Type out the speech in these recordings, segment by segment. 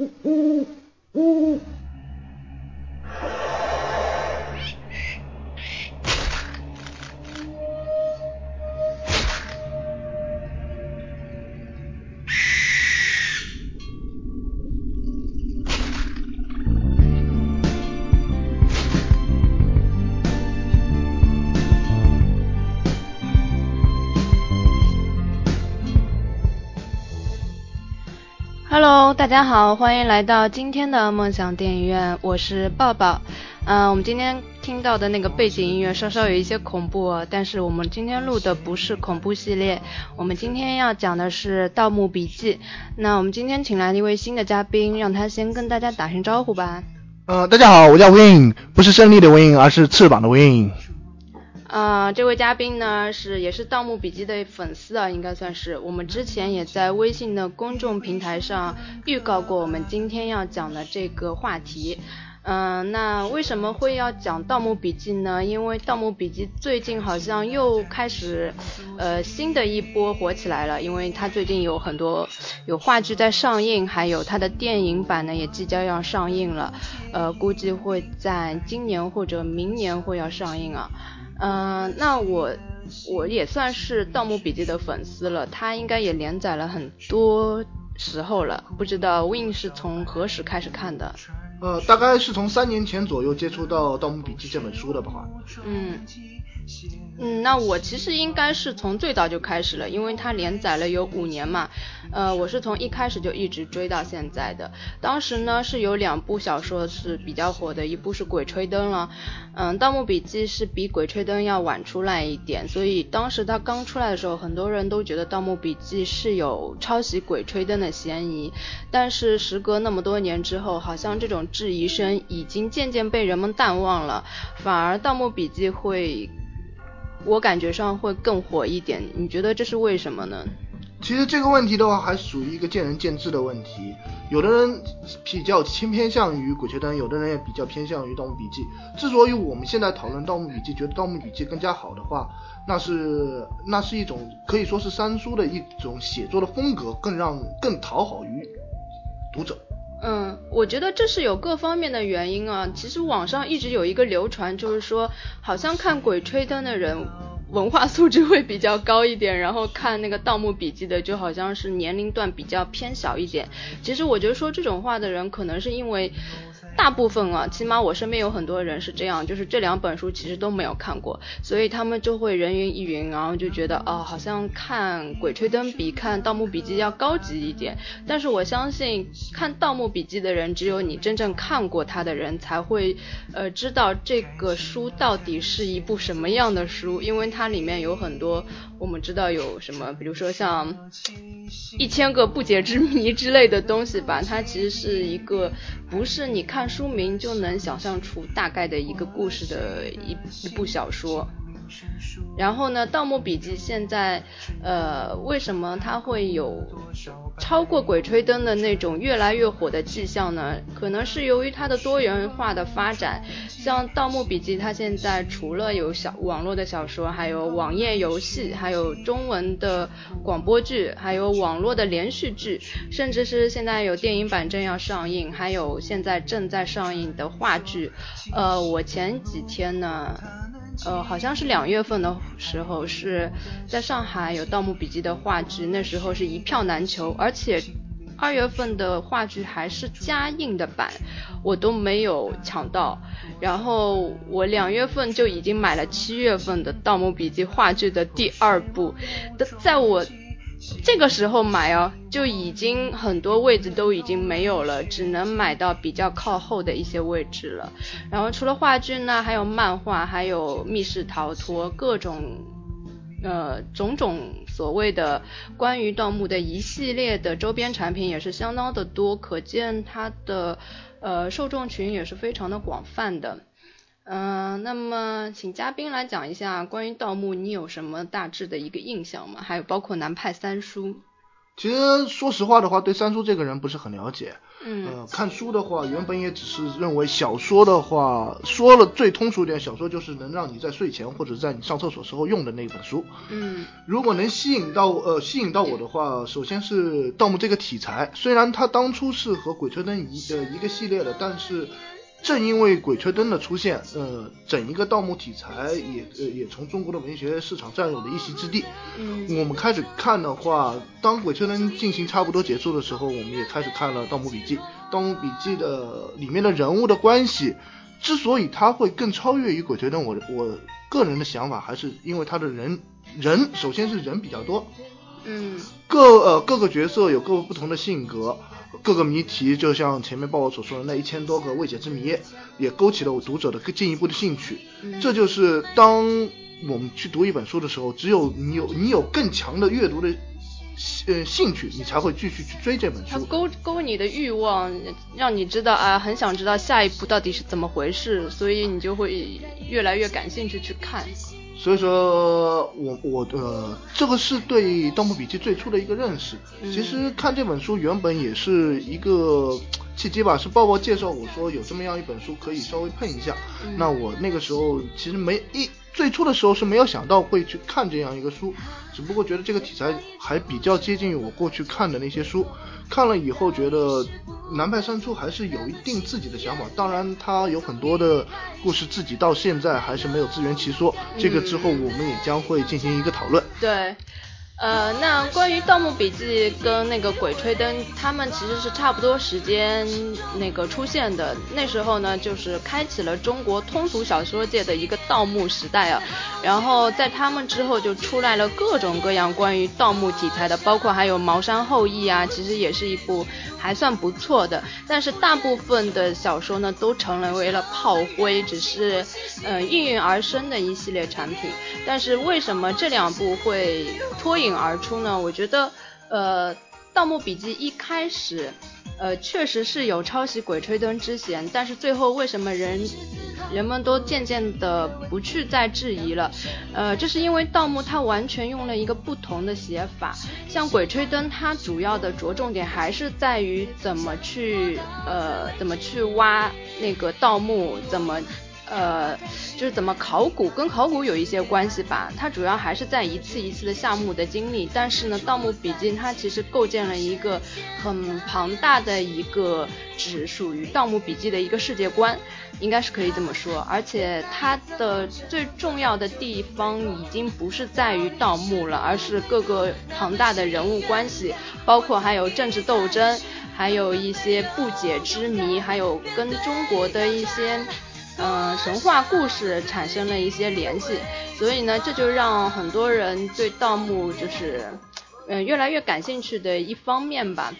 呜呜呜呜。大家好，欢迎来到今天的梦想电影院，我是抱抱。嗯，我们今天听到的那个背景音乐稍稍有一些恐怖，但是我们今天录的不是恐怖系列，我们今天要讲的是《盗墓笔记》。那我们今天请来了一位新的嘉宾，让他先跟大家打声招呼吧。呃，大家好，我叫 Win，不是胜利的 Win，而是翅膀的 Win。呃，这位嘉宾呢是也是《盗墓笔记》的粉丝啊，应该算是。我们之前也在微信的公众平台上预告过我们今天要讲的这个话题。嗯，那为什么会要讲《盗墓笔记》呢？因为《盗墓笔记》最近好像又开始呃新的一波火起来了，因为它最近有很多有话剧在上映，还有它的电影版呢也即将要上映了，呃，估计会在今年或者明年会要上映啊。嗯，那我我也算是《盗墓笔记》的粉丝了，它应该也连载了很多时候了，不知道 Win 是从何时开始看的？呃，大概是从三年前左右接触到《盗墓笔记》这本书的吧。嗯。嗯，那我其实应该是从最早就开始了，因为它连载了有五年嘛。呃，我是从一开始就一直追到现在的。当时呢是有两部小说是比较火的，一部是《鬼吹灯》了。嗯，《盗墓笔记》是比《鬼吹灯》要晚出来一点，所以当时它刚出来的时候，很多人都觉得《盗墓笔记》是有抄袭《鬼吹灯》的嫌疑。但是时隔那么多年之后，好像这种质疑声已经渐渐被人们淡忘了，反而《盗墓笔记》会。我感觉上会更火一点，你觉得这是为什么呢？其实这个问题的话，还属于一个见仁见智的问题。有的人比较倾偏向于《鬼吹灯》，有的人也比较偏向于《盗墓笔记》。之所以我们现在讨论《盗墓笔记》，觉得《盗墓笔记》更加好的话，那是那是一种可以说是三叔的一种写作的风格，更让更讨好于读者。嗯，我觉得这是有各方面的原因啊。其实网上一直有一个流传，就是说好像看《鬼吹灯》的人文化素质会比较高一点，然后看那个《盗墓笔记》的就好像是年龄段比较偏小一点。其实我觉得说这种话的人，可能是因为。大部分啊，起码我身边有很多人是这样，就是这两本书其实都没有看过，所以他们就会人云亦云，然后就觉得哦，好像看《鬼吹灯》比看《盗墓笔记》要高级一点。但是我相信看《盗墓笔记》的人，只有你真正看过它的人才会呃知道这个书到底是一部什么样的书，因为它里面有很多我们知道有什么，比如说像一千个不解之谜之类的东西吧，它其实是一个不是你看。书名就能想象出大概的一个故事的一一部小说。然后呢，《盗墓笔记》现在，呃，为什么它会有超过《鬼吹灯》的那种越来越火的迹象呢？可能是由于它的多元化的发展。像《盗墓笔记》，它现在除了有小网络的小说，还有网页游戏，还有中文的广播剧，还有网络的连续剧，甚至是现在有电影版正要上映，还有现在正在上映的话剧。呃，我前几天呢。呃，好像是两月份的时候，是在上海有《盗墓笔记》的话剧，那时候是一票难求，而且二月份的话剧还是加印的版，我都没有抢到。然后我两月份就已经买了七月份的《盗墓笔记》话剧的第二部，在我。这个时候买哦，就已经很多位置都已经没有了，只能买到比较靠后的一些位置了。然后除了话剧呢，还有漫画，还有密室逃脱，各种呃种种所谓的关于盗墓的一系列的周边产品也是相当的多，可见它的呃受众群也是非常的广泛的。嗯，那么请嘉宾来讲一下关于盗墓，你有什么大致的一个印象吗？还有包括南派三叔。其实说实话的话，对三叔这个人不是很了解。嗯，呃，看书的话，原本也只是认为小说的话，说了最通俗点，小说就是能让你在睡前或者在你上厕所时候用的那本书。嗯，如果能吸引到呃吸引到我的话，首先是盗墓这个题材，虽然它当初是和鬼吹灯一呃一个系列的，但是。正因为鬼吹灯的出现，呃，整一个盗墓题材也呃也从中国的文学市场占有了一席之地。嗯，我们开始看的话，当鬼吹灯进行差不多结束的时候，我们也开始看了《盗墓笔记》。《盗墓笔记》的里面的人物的关系，之所以它会更超越于鬼吹灯，我我个人的想法还是因为它的人人首先是人比较多，嗯，各呃各个角色有各个不同的性格。各个谜题，就像前面报我所说的那一千多个未解之谜，也勾起了我读者的更进一步的兴趣。这就是当我们去读一本书的时候，只有你有你有更强的阅读的呃兴趣，你才会继续去追这本书。它勾勾你的欲望，让你知道啊，很想知道下一步到底是怎么回事，所以你就会越来越感兴趣去看。所以说，我我呃，这个是对《盗墓笔记》最初的一个认识。其实看这本书原本也是一个契机吧，是抱抱介绍我说有这么样一本书可以稍微碰一下。那我那个时候其实没一最初的时候是没有想到会去看这样一个书，只不过觉得这个题材还比较接近于我过去看的那些书。看了以后觉得南派三叔还是有一定自己的想法，当然他有很多的故事自己到现在还是没有自圆其说，这个之后我们也将会进行一个讨论。对。呃，那关于《盗墓笔记》跟那个《鬼吹灯》，他们其实是差不多时间那个出现的。那时候呢，就是开启了中国通俗小说界的一个盗墓时代啊。然后在他们之后，就出来了各种各样关于盗墓题材的，包括还有《茅山后裔》啊，其实也是一部还算不错的。但是大部分的小说呢，都成为了炮灰，只是呃应运而生的一系列产品。但是为什么这两部会脱颖？而出呢？我觉得，呃，《盗墓笔记》一开始，呃，确实是有抄袭《鬼吹灯》之嫌，但是最后为什么人人们都渐渐的不去再质疑了？呃，这是因为盗墓它完全用了一个不同的写法，像《鬼吹灯》，它主要的着重点还是在于怎么去，呃，怎么去挖那个盗墓，怎么。呃，就是怎么考古，跟考古有一些关系吧。它主要还是在一次一次的项目的经历。但是呢，《盗墓笔记》它其实构建了一个很庞大的一个只属于《盗墓笔记》的一个世界观，应该是可以这么说。而且它的最重要的地方已经不是在于盗墓了，而是各个庞大的人物关系，包括还有政治斗争，还有一些不解之谜，还有跟中国的一些。嗯，神话故事产生了一些联系，所以呢，这就让很多人对盗墓就是，嗯，越来越感兴趣的一方面吧。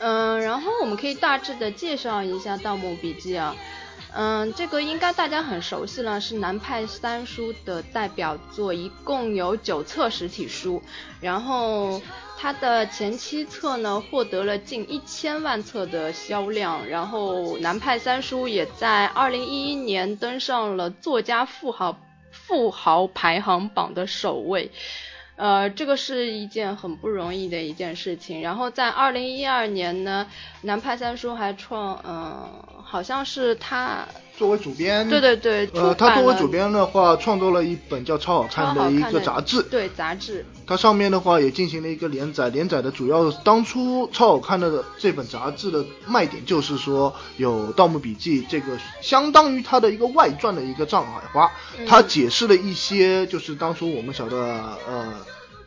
嗯，然后我们可以大致的介绍一下《盗墓笔记》啊，嗯，这个应该大家很熟悉了，是南派三叔的代表作，一共有九册实体书，然后。它的前七册呢，获得了近一千万册的销量，然后南派三叔也在二零一一年登上了作家富豪富豪排行榜的首位，呃，这个是一件很不容易的一件事情。然后在二零一二年呢，南派三叔还创，嗯，好像是他。作为主编，对对对，呃，他作为主编的话，创作了一本叫《超好看》的一个杂志，对杂志。它上面的话也进行了一个连载，连载的主要当初《超好看》的这本杂志的卖点就是说有《盗墓笔记》这个相当于它的一个外传的一个《藏海花》，它解释了一些就是当初我们晓得呃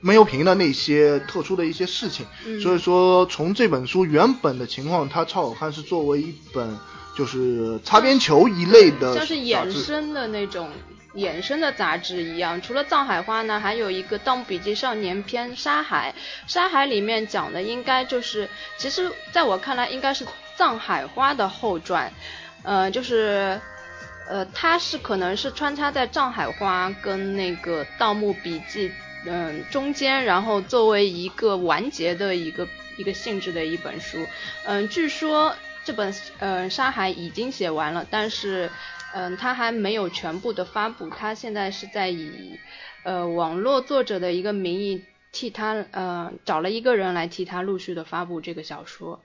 闷油瓶的那些特殊的一些事情，所以说从这本书原本的情况，它《超好看》是作为一本。就是擦边球一类的，像是衍生的那种衍生的杂志一样。除了藏海花呢，还有一个《盗墓笔记》少年篇《沙海》。沙海里面讲的应该就是，其实在我看来应该是藏海花的后传。呃，就是，呃，它是可能是穿插在藏海花跟那个《盗墓笔记》嗯中间，然后作为一个完结的一个一个性质的一本书。嗯，据说。这本呃《沙海》已经写完了，但是嗯，它还没有全部的发布。它现在是在以呃网络作者的一个名义替他呃找了一个人来替他陆续的发布这个小说。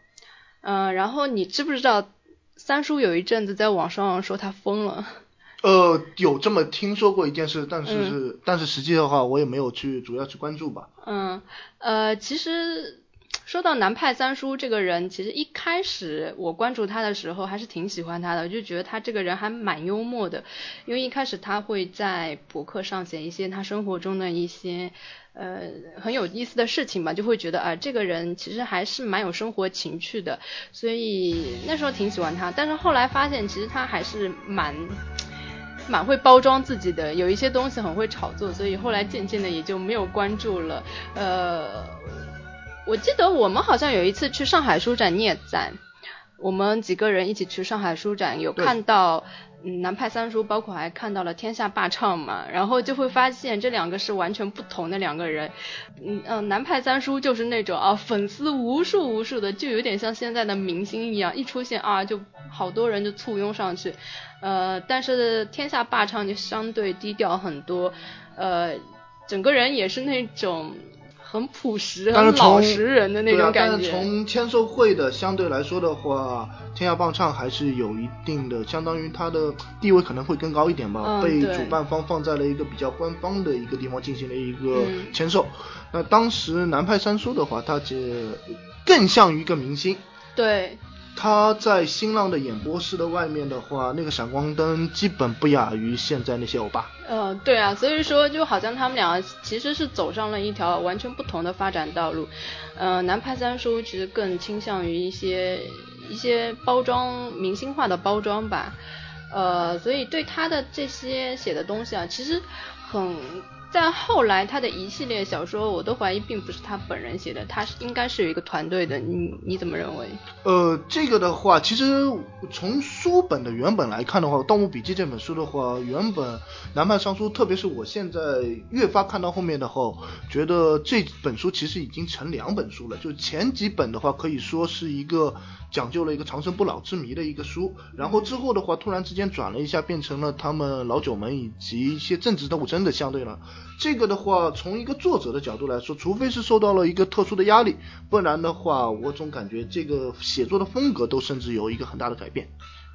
嗯，然后你知不知道三叔有一阵子在网上说他疯了？呃，有这么听说过一件事，但是是但是实际的话我也没有去主要去关注吧。嗯，呃，其实。说到南派三叔这个人，其实一开始我关注他的时候还是挺喜欢他的，就觉得他这个人还蛮幽默的。因为一开始他会在博客上写一些他生活中的一些呃很有意思的事情吧，就会觉得啊这个人其实还是蛮有生活情趣的，所以那时候挺喜欢他。但是后来发现其实他还是蛮蛮会包装自己的，有一些东西很会炒作，所以后来渐渐的也就没有关注了。呃。我记得我们好像有一次去上海书展，你也在，我们几个人一起去上海书展，有看到嗯南派三叔，包括还看到了天下霸唱嘛，然后就会发现这两个是完全不同的两个人，嗯嗯南派三叔就是那种啊粉丝无数无数的，就有点像现在的明星一样，一出现啊就好多人就簇拥上去，呃但是天下霸唱就相对低调很多，呃整个人也是那种。很朴实、很老实人的那种感觉。但是从签售会的相对来说的话，天下棒唱还是有一定的，相当于它的地位可能会更高一点吧。被主办方放在了一个比较官方的一个地方进行了一个签售。那当时南派三叔的话，他这更像于一个明星。对。他在新浪的演播室的外面的话，那个闪光灯基本不亚于现在那些欧巴。嗯，对啊，所以说就好像他们俩其实是走上了一条完全不同的发展道路。呃，南派三叔其实更倾向于一些一些包装明星化的包装吧。呃，所以对他的这些写的东西啊，其实很。在后来，他的一系列小说，我都怀疑并不是他本人写的，他是应该是有一个团队的。你你怎么认为？呃，这个的话，其实从书本的原本来看的话，《盗墓笔记》这本书的话，原本南派三叔，特别是我现在越发看到后面的话，觉得这本书其实已经成两本书了。就前几本的话，可以说是一个。讲究了一个长生不老之谜的一个书，然后之后的话突然之间转了一下，变成了他们老九门以及一些政治斗争的相对了。这个的话，从一个作者的角度来说，除非是受到了一个特殊的压力，不然的话，我总感觉这个写作的风格都甚至有一个很大的改变。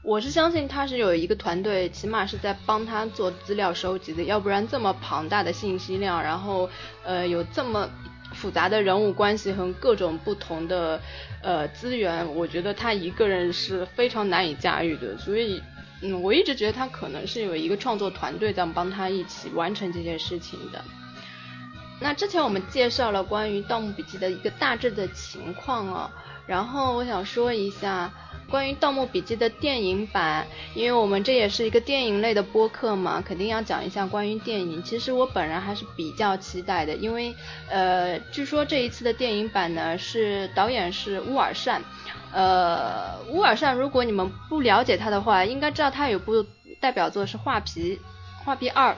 我是相信他是有一个团队，起码是在帮他做资料收集的，要不然这么庞大的信息量，然后呃有这么。复杂的人物关系和各种不同的呃资源，我觉得他一个人是非常难以驾驭的，所以嗯，我一直觉得他可能是有一个创作团队在帮他一起完成这件事情的。那之前我们介绍了关于《盗墓笔记》的一个大致的情况啊，然后我想说一下。关于《盗墓笔记》的电影版，因为我们这也是一个电影类的播客嘛，肯定要讲一下关于电影。其实我本人还是比较期待的，因为呃，据说这一次的电影版呢是导演是乌尔善，呃，乌尔善如果你们不了解他的话，应该知道他有部代表作是《画皮》，《画皮二》，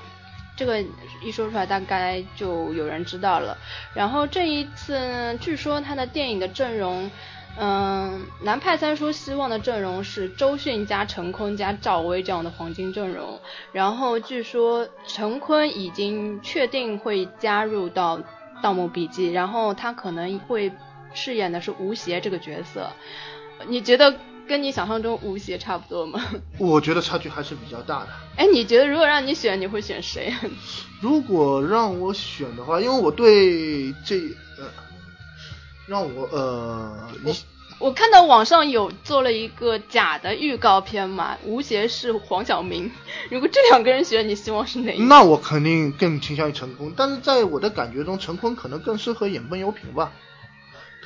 这个一说出来大概就有人知道了。然后这一次据说他的电影的阵容。嗯，南派三叔希望的阵容是周迅加陈坤加赵薇这样的黄金阵容。然后据说陈坤已经确定会加入到《盗墓笔记》，然后他可能会饰演的是吴邪这个角色。你觉得跟你想象中吴邪差不多吗？我觉得差距还是比较大的。哎，你觉得如果让你选，你会选谁？如果让我选的话，因为我对这呃。让我呃，我我看到网上有做了一个假的预告片嘛，吴邪是黄晓明。如果这两个人选，你希望是哪一个？那我肯定更倾向于陈坤，但是在我的感觉中，陈坤可能更适合演奔油瓶吧。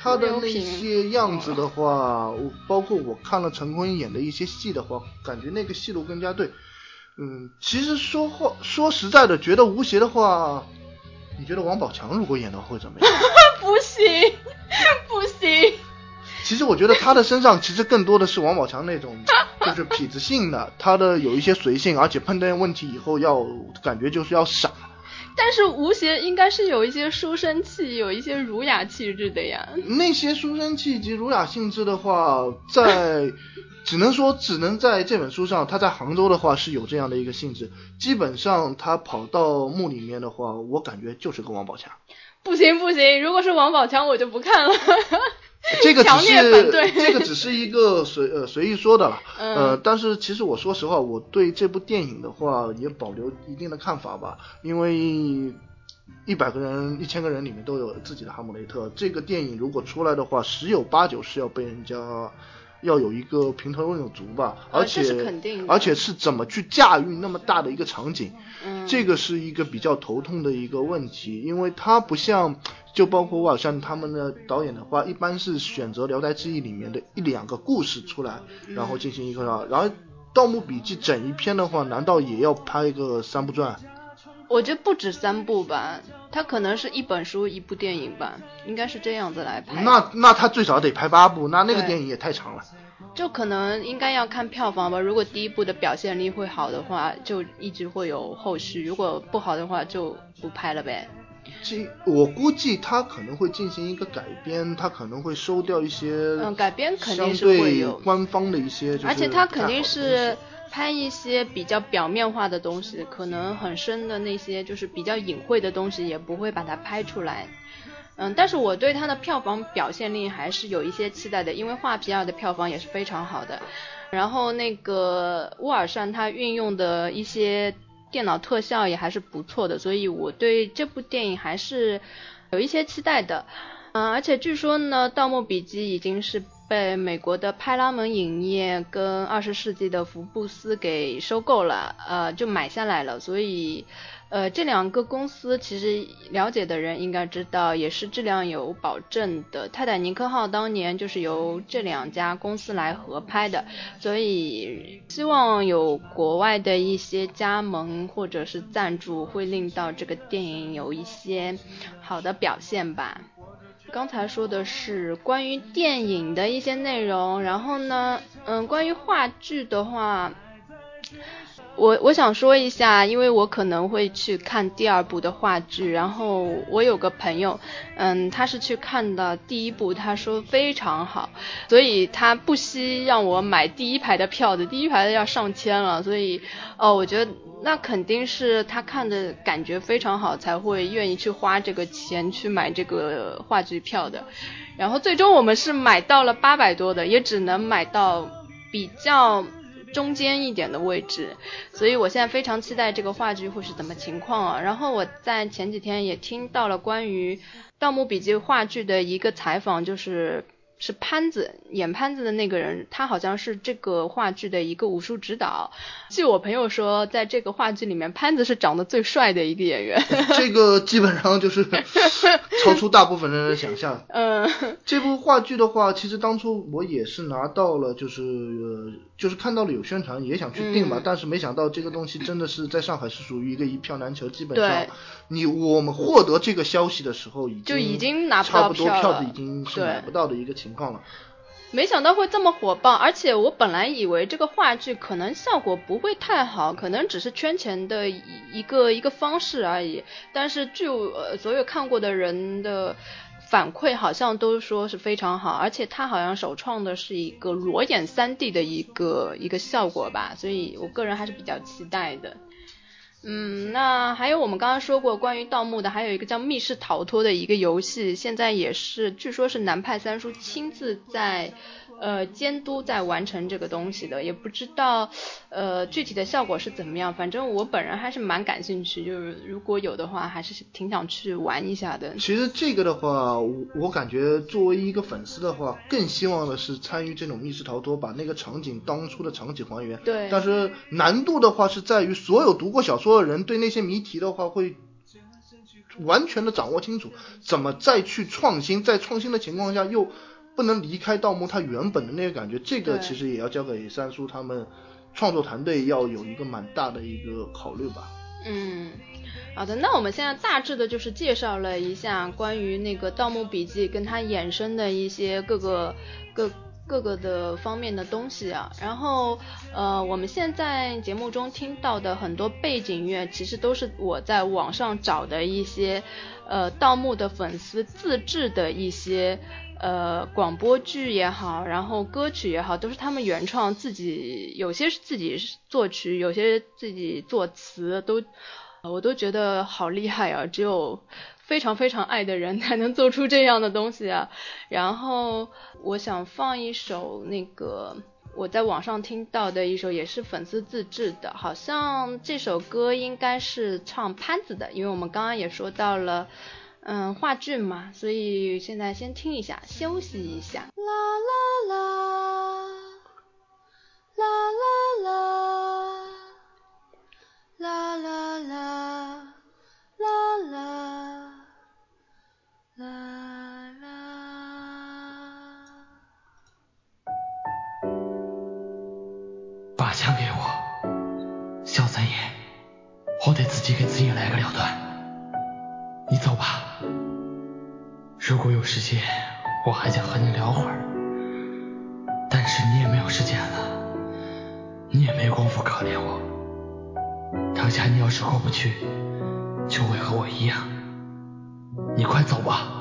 他的那些样子的话，我包括我看了陈坤演的一些戏的话，感觉那个戏路更加对。嗯，其实说话说实在的，觉得吴邪的话，你觉得王宝强如果演的话会怎么样？不行。不行。其实我觉得他的身上其实更多的是王宝强那种，就是痞子性的，他的有一些随性，而且碰到问题以后要感觉就是要傻。但是吴邪应该是有一些书生气，有一些儒雅气质的呀。那些书生气及儒雅性质的话，在只能说只能在这本书上，他在杭州的话是有这样的一个性质。基本上他跑到墓里面的话，我感觉就是个王宝强。不行不行，如果是王宝强我就不看了。这个只是这个只是一个随呃随意说的了，嗯。呃，但是其实我说实话，我对这部电影的话也保留一定的看法吧，因为一百个人、一千个人里面都有自己的哈姆雷特，这个电影如果出来的话，十有八九是要被人家要有一个评头论足吧，而且、而且是怎么去驾驭那么大的一个场景，嗯，这个是一个比较头痛的一个问题，因为它不像，就包括我好像他们的导演的话，一般是选择《聊斋志异》里面的一两个故事出来，然后进行一个，然后《盗墓笔记》整一篇的话，难道也要拍一个三部传？我觉得不止三部吧，它可能是一本书一部电影吧，应该是这样子来拍。那那他最少得拍八部，那那个电影也太长了。就可能应该要看票房吧。如果第一部的表现力会好的话，就一直会有后续；如果不好的话，就不拍了呗。这我估计他可能会进行一个改编，他可能会收掉一些嗯，改编肯定是会有，官方的一些，而且他肯定是西拍一些比较表面化的东西，可能很深的那些就是比较隐晦的东西也不会把它拍出来。嗯，但是我对它的票房表现力还是有一些期待的，因为画皮二的票房也是非常好的。然后那个乌尔善他运用的一些电脑特效也还是不错的，所以我对这部电影还是有一些期待的。嗯，而且据说呢，《盗墓笔记》已经是被美国的派拉蒙影业跟二十世纪的福布斯给收购了，呃，就买下来了。所以，呃，这两个公司其实了解的人应该知道，也是质量有保证的。泰坦尼克号当年就是由这两家公司来合拍的，所以希望有国外的一些加盟或者是赞助，会令到这个电影有一些好的表现吧。刚才说的是关于电影的一些内容，然后呢，嗯，关于话剧的话，我我想说一下，因为我可能会去看第二部的话剧，然后我有个朋友，嗯，他是去看的第一部，他说非常好，所以他不惜让我买第一排的票的，第一排的要上千了，所以，哦，我觉得那肯定是他看的感觉非常好，才会愿意去花这个钱去买这个话剧票的。然后最终我们是买到了八百多的，也只能买到比较中间一点的位置，所以我现在非常期待这个话剧会是怎么情况啊。然后我在前几天也听到了关于《盗墓笔记》话剧的一个采访，就是。是潘子演潘子的那个人，他好像是这个话剧的一个武术指导。据我朋友说，在这个话剧里面，潘子是长得最帅的一个演员。这个基本上就是 超出大部分人的想象。嗯，这部话剧的话，其实当初我也是拿到了，就是呃，就是看到了有宣传，也想去订嘛，嗯但是没想到这个东西真的是在上海是属于一个一票难求，基本上你我们获得这个消息的时候，已经就已经拿不差到不多票子已经是买不到的一个情况了。没想到会这么火爆，而且我本来以为这个话剧可能效果不会太好，可能只是圈钱的一个一个方式而已。但是据呃所有看过的人的反馈，好像都说是非常好，而且他好像首创的是一个裸眼 3D 的一个一个效果吧，所以我个人还是比较期待的。嗯，那还有我们刚刚说过关于盗墓的，还有一个叫密室逃脱的一个游戏，现在也是据说是南派三叔亲自在呃监督在完成这个东西的，也不知道呃具体的效果是怎么样，反正我本人还是蛮感兴趣，就是如果有的话，还是挺想去玩一下的。其实这个的话，我我感觉作为一个粉丝的话，更希望的是参与这种密室逃脱，把那个场景当初的场景还原。对但是难度的话是在于所有读过小说的人对那些谜题的话会完全的掌握清楚，怎么再去创新，在创新的情况下又不能离开盗墓它原本的那个感觉，这个其实也要交给三叔他们创作团队要有一个蛮大的一个考虑吧。嗯，好的，那我们现在大致的就是介绍了一下关于那个《盗墓笔记》跟它衍生的一些各个各各个的方面的东西啊。然后呃，我们现在节目中听到的很多背景音乐，其实都是我在网上找的一些呃盗墓的粉丝自制的一些。呃，广播剧也好，然后歌曲也好，都是他们原创，自己有些是自己作曲，有些自己作词，都我都觉得好厉害啊！只有非常非常爱的人才能做出这样的东西啊。然后我想放一首那个我在网上听到的一首，也是粉丝自制的，好像这首歌应该是唱潘子的，因为我们刚刚也说到了。嗯，话剧嘛，所以现在先听一下，休息一下。啦啦啦，啦啦啦，啦啦啦，啦啦啦啦。把枪给我，小三爷，我得自己给自己来个了断。你走吧，如果有时间，我还想和你聊会儿。但是你也没有时间了，你也没工夫可怜我。当下你要是过不去，就会和我一样。你快走吧。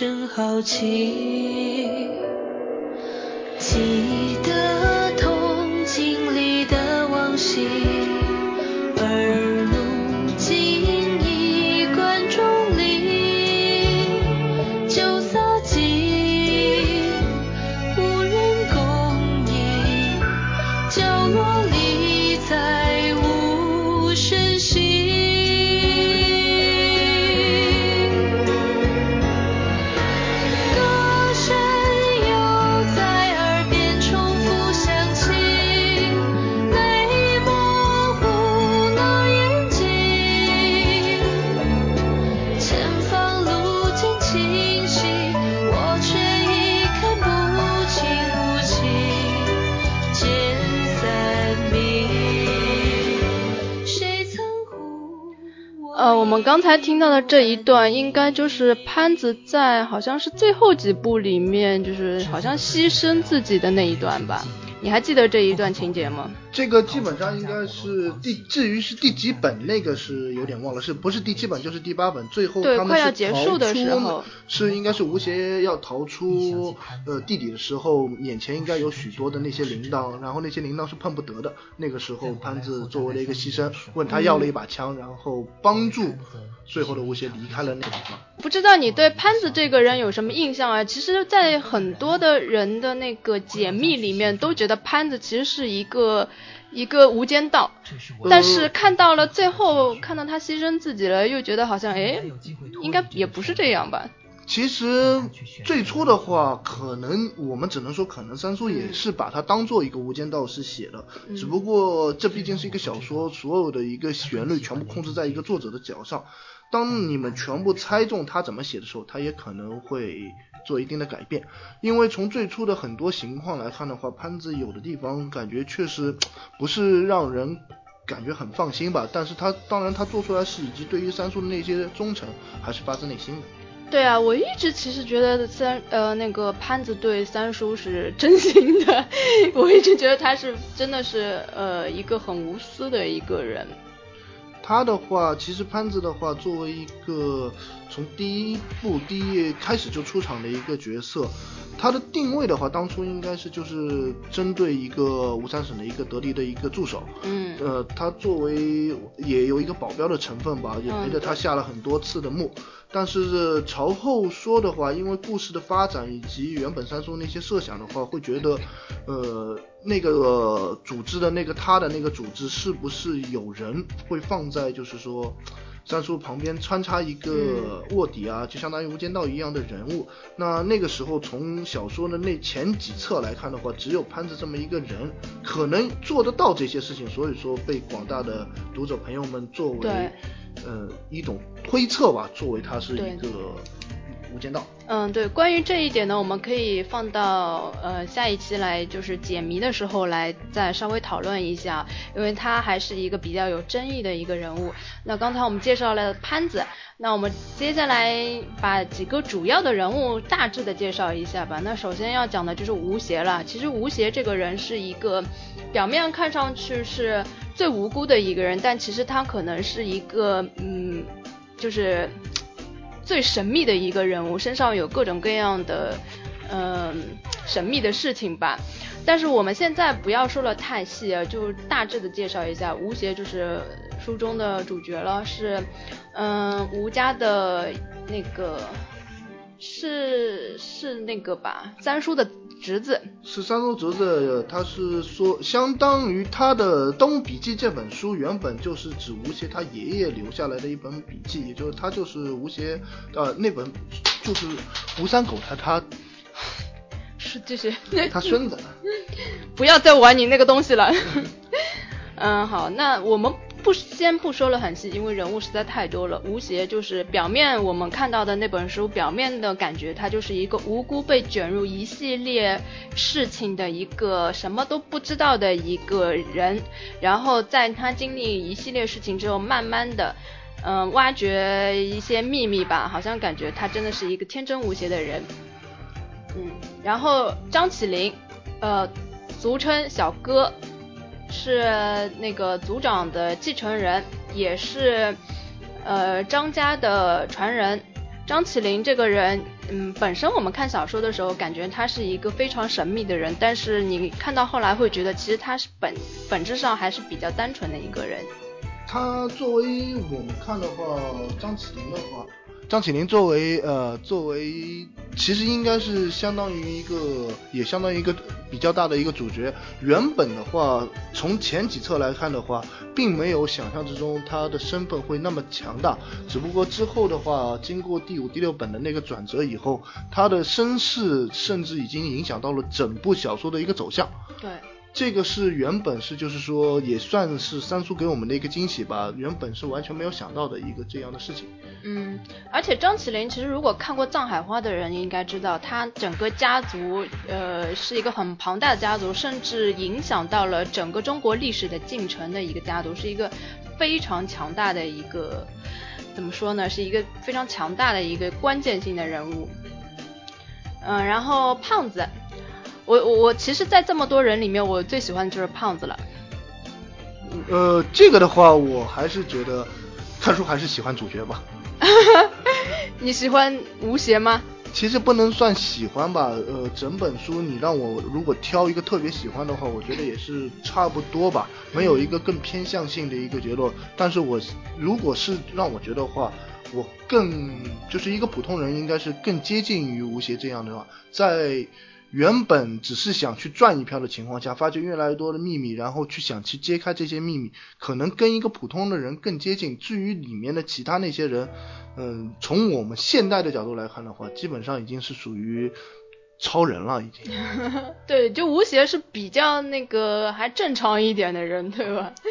真好奇，记得痛经历的往昔。们刚才听到的这一段，应该就是潘子在好像是最后几部里面，就是好像牺牲自己的那一段吧？你还记得这一段情节吗？这个基本上应该是第，至于是第几本那个是有点忘了，是不是第七本就是第八本？最后他们快要是结束的时逃候出，是应该是吴邪要逃出呃地底的时候，眼前应该有许多的那些铃铛，然后那些铃铛是碰不得的。那个时候潘子作为了一个牺牲，问他要了一把枪，然后帮助最后的吴邪离开了那个地方。不知道你对潘子这个人有什么印象啊？其实，在很多的人的那个解密里面，都觉得潘子其实是一个一个无间道，但是看到了最后，看到他牺牲自己了，又觉得好像哎，应该也不是这样吧？其实最初的话，可能我们只能说，可能三叔也是把它当做一个无间道是写的，只不过这毕竟是一个小说，所有的一个旋律全部控制在一个作者的脚上。当你们全部猜中他怎么写的时候，他也可能会做一定的改变。因为从最初的很多情况来看的话，潘子有的地方感觉确实不是让人感觉很放心吧。但是他当然他做出来是以及对于三叔的那些忠诚，还是发自内心的。对啊，我一直其实觉得三呃那个潘子对三叔是真心的，我一直觉得他是真的是呃一个很无私的一个人。他的话，其实潘子的话，作为一个从第一部第一页开始就出场的一个角色，他的定位的话，当初应该是就是针对一个吴三省的一个得力的一个助手。嗯，呃，他作为也有一个保镖的成分吧，也陪着他下了很多次的墓。但是朝后说的话，因为故事的发展以及原本三叔那些设想的话，会觉得，呃，那个组织的那个他的那个组织是不是有人会放在就是说，三叔旁边穿插一个卧底啊，就相当于无间道一样的人物。那那个时候从小说的那前几册来看的话，只有潘子这么一个人可能做得到这些事情，所以说被广大的读者朋友们作为。呃，一种推测吧，作为他是一个无间道。嗯，对，关于这一点呢，我们可以放到呃下一期来，就是解谜的时候来再稍微讨论一下，因为他还是一个比较有争议的一个人物。那刚才我们介绍了潘子，那我们接下来把几个主要的人物大致的介绍一下吧。那首先要讲的就是吴邪了。其实吴邪这个人是一个表面看上去是最无辜的一个人，但其实他可能是一个嗯，就是。最神秘的一个人物，身上有各种各样的，嗯，神秘的事情吧。但是我们现在不要说了太细啊，就大致的介绍一下，吴邪就是书中的主角了，是，嗯，吴家的那个，是是那个吧，三叔的。侄子是三叔侄子，他是说，相当于他的《盗墓笔记》这本书原本就是指吴邪他爷爷留下来的一本笔记，也就是他就是吴邪，呃，那本就是吴三狗他他，是这些他孙子，不要再玩你那个东西了。嗯，好，那我们。不先不说了很细，因为人物实在太多了。吴邪就是表面我们看到的那本书，表面的感觉他就是一个无辜被卷入一系列事情的一个什么都不知道的一个人。然后在他经历一系列事情之后，慢慢的，嗯，挖掘一些秘密吧，好像感觉他真的是一个天真无邪的人。嗯，然后张起灵，呃，俗称小哥。是那个族长的继承人，也是呃张家的传人。张起灵这个人，嗯，本身我们看小说的时候，感觉他是一个非常神秘的人，但是你看到后来会觉得，其实他是本本质上还是比较单纯的一个人。他作为我们看的话，张起灵的话。张起灵作为呃作为，其实应该是相当于一个，也相当于一个比较大的一个主角。原本的话，从前几册来看的话，并没有想象之中他的身份会那么强大。只不过之后的话，经过第五、第六本的那个转折以后，他的身世甚至已经影响到了整部小说的一个走向。对。这个是原本是就是说也算是三叔给我们的一个惊喜吧，原本是完全没有想到的一个这样的事情。嗯，而且张起灵其实如果看过《藏海花》的人应该知道，他整个家族呃是一个很庞大的家族，甚至影响到了整个中国历史的进程的一个家族，是一个非常强大的一个怎么说呢？是一个非常强大的一个关键性的人物。嗯，然后胖子。我我我其实，在这么多人里面，我最喜欢的就是胖子了。呃，这个的话，我还是觉得看书还是喜欢主角吧。你喜欢吴邪吗？其实不能算喜欢吧，呃，整本书你让我如果挑一个特别喜欢的话，我觉得也是差不多吧，没有一个更偏向性的一个结论。但是我如果是让我觉得话，我更就是一个普通人，应该是更接近于吴邪这样的话，在。原本只是想去赚一票的情况下，发觉越来越多的秘密，然后去想去揭开这些秘密，可能跟一个普通的人更接近。至于里面的其他那些人，嗯，从我们现代的角度来看的话，基本上已经是属于超人了，已经。对，就吴邪是比较那个还正常一点的人，对吧？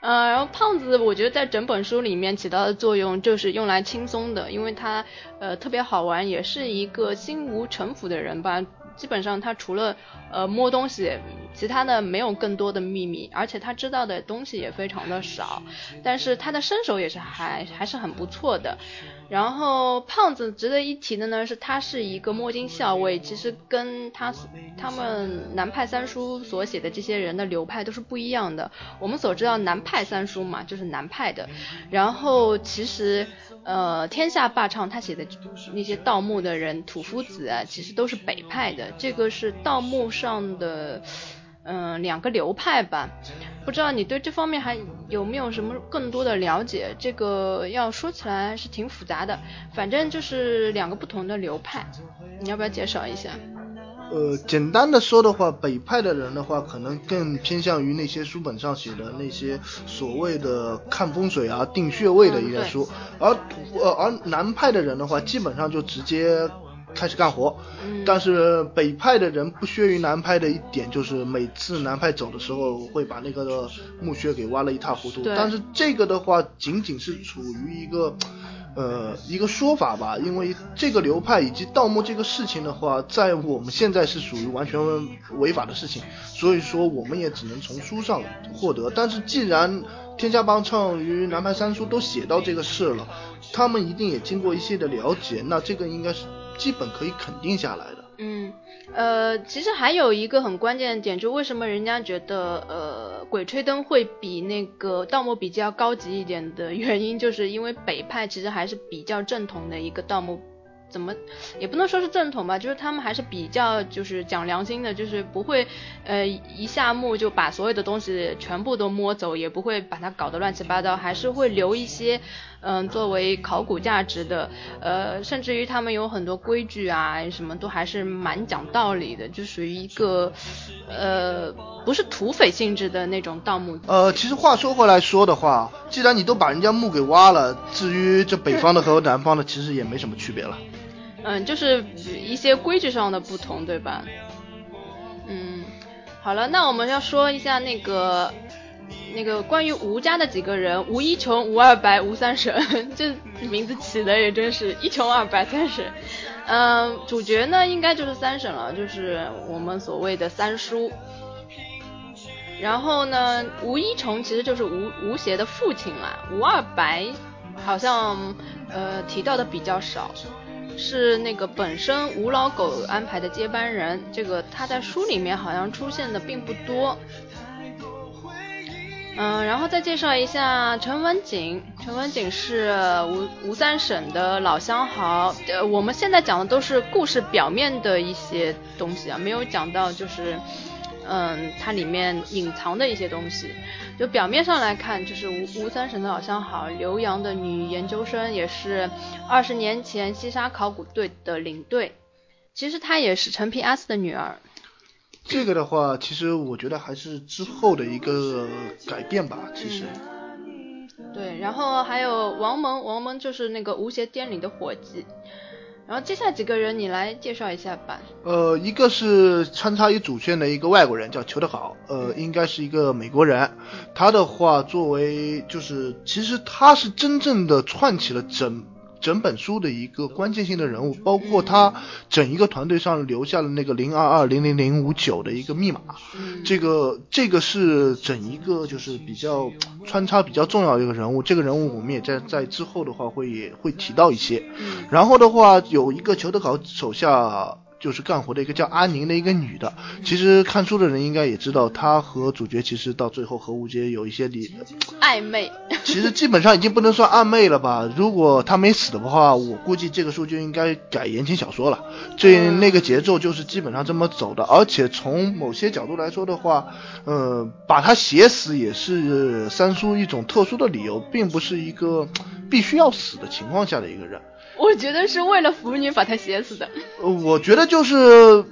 呃，然后胖子，我觉得在整本书里面起到的作用就是用来轻松的，因为他呃特别好玩，也是一个心无城府的人吧。基本上他除了呃摸东西，其他的没有更多的秘密，而且他知道的东西也非常的少，但是他的身手也是还还是很不错的。然后胖子值得一提的呢是他是一个摸金校尉，其实跟他他们南派三叔所写的这些人的流派都是不一样的。我们所知道南派三叔嘛，就是南派的，然后其实。呃，天下霸唱他写的那些盗墓的人土夫子啊，其实都是北派的。这个是盗墓上的，嗯，两个流派吧。不知道你对这方面还有没有什么更多的了解？这个要说起来是挺复杂的，反正就是两个不同的流派。你要不要介绍一下？呃，简单的说的话，北派的人的话，可能更偏向于那些书本上写的那些所谓的看风水啊、定穴位的一些书，而呃而南派的人的话，基本上就直接开始干活。但是北派的人不屑于南派的一点，就是每次南派走的时候，会把那个墓穴给挖了一塌糊涂。但是这个的话，仅仅是处于一个。呃，一个说法吧，因为这个流派以及盗墓这个事情的话，在我们现在是属于完全违法的事情，所以说我们也只能从书上获得。但是既然天下帮唱与南派三叔都写到这个事了，他们一定也经过一些的了解，那这个应该是基本可以肯定下来的。嗯。呃，其实还有一个很关键的点，就为什么人家觉得呃《鬼吹灯》会比那个《盗墓笔记》要高级一点的原因，就是因为北派其实还是比较正统的一个盗墓。怎么也不能说是正统吧，就是他们还是比较就是讲良心的，就是不会呃一下墓就把所有的东西全部都摸走，也不会把它搞得乱七八糟，还是会留一些嗯作为考古价值的，呃甚至于他们有很多规矩啊什么都还是蛮讲道理的，就属于一个呃不是土匪性质的那种盗墓。呃，其实话说回来说的话，既然你都把人家墓给挖了，至于这北方的和南方的，其实也没什么区别了。嗯，就是一些规矩上的不同，对吧？嗯，好了，那我们要说一下那个那个关于吴家的几个人，吴一穷、吴二白、吴三省，这名字起的也真是一穷二白三省。嗯，主角呢应该就是三省了，就是我们所谓的三叔。然后呢，吴一穷其实就是吴吴邪的父亲啦，吴二白好像呃提到的比较少。是那个本身吴老狗安排的接班人，这个他在书里面好像出现的并不多。嗯，然后再介绍一下陈文锦，陈文锦是吴吴三省的老相好。呃，我们现在讲的都是故事表面的一些东西啊，没有讲到就是。嗯，它里面隐藏的一些东西，就表面上来看，就是吴吴三省的老相好，浏阳的女研究生，也是二十年前西沙考古队的领队。其实她也是陈皮阿四的女儿。这个的话，其实我觉得还是之后的一个改变吧。其实。对，然后还有王蒙，王蒙就是那个吴邪店里的伙计。然后接下来几个人，你来介绍一下吧。呃，一个是穿插于主线的一个外国人，叫裘德好，呃，应该是一个美国人。他的话，作为就是，其实他是真正的串起了整。整本书的一个关键性的人物，包括他整一个团队上留下了那个零二二零零零五九的一个密码，这个这个是整一个就是比较穿插比较重要的一个人物，这个人物我们也在在之后的话会也会提到一些。然后的话有一个裘德考手下就是干活的一个叫阿宁的一个女的。其实看书的人应该也知道，她和主角其实到最后和吴杰有一些理暧昧。其实基本上已经不能算暧昧了吧？如果她没死的话，我估计这个书就应该改言情小说了。这那个节奏就是基本上这么走的。而且从某些角度来说的话，呃，把他写死也是三叔一种特殊的理由，并不是一个必须要死的情况下的一个人。我觉得是为了腐女把他写死的。我觉得就是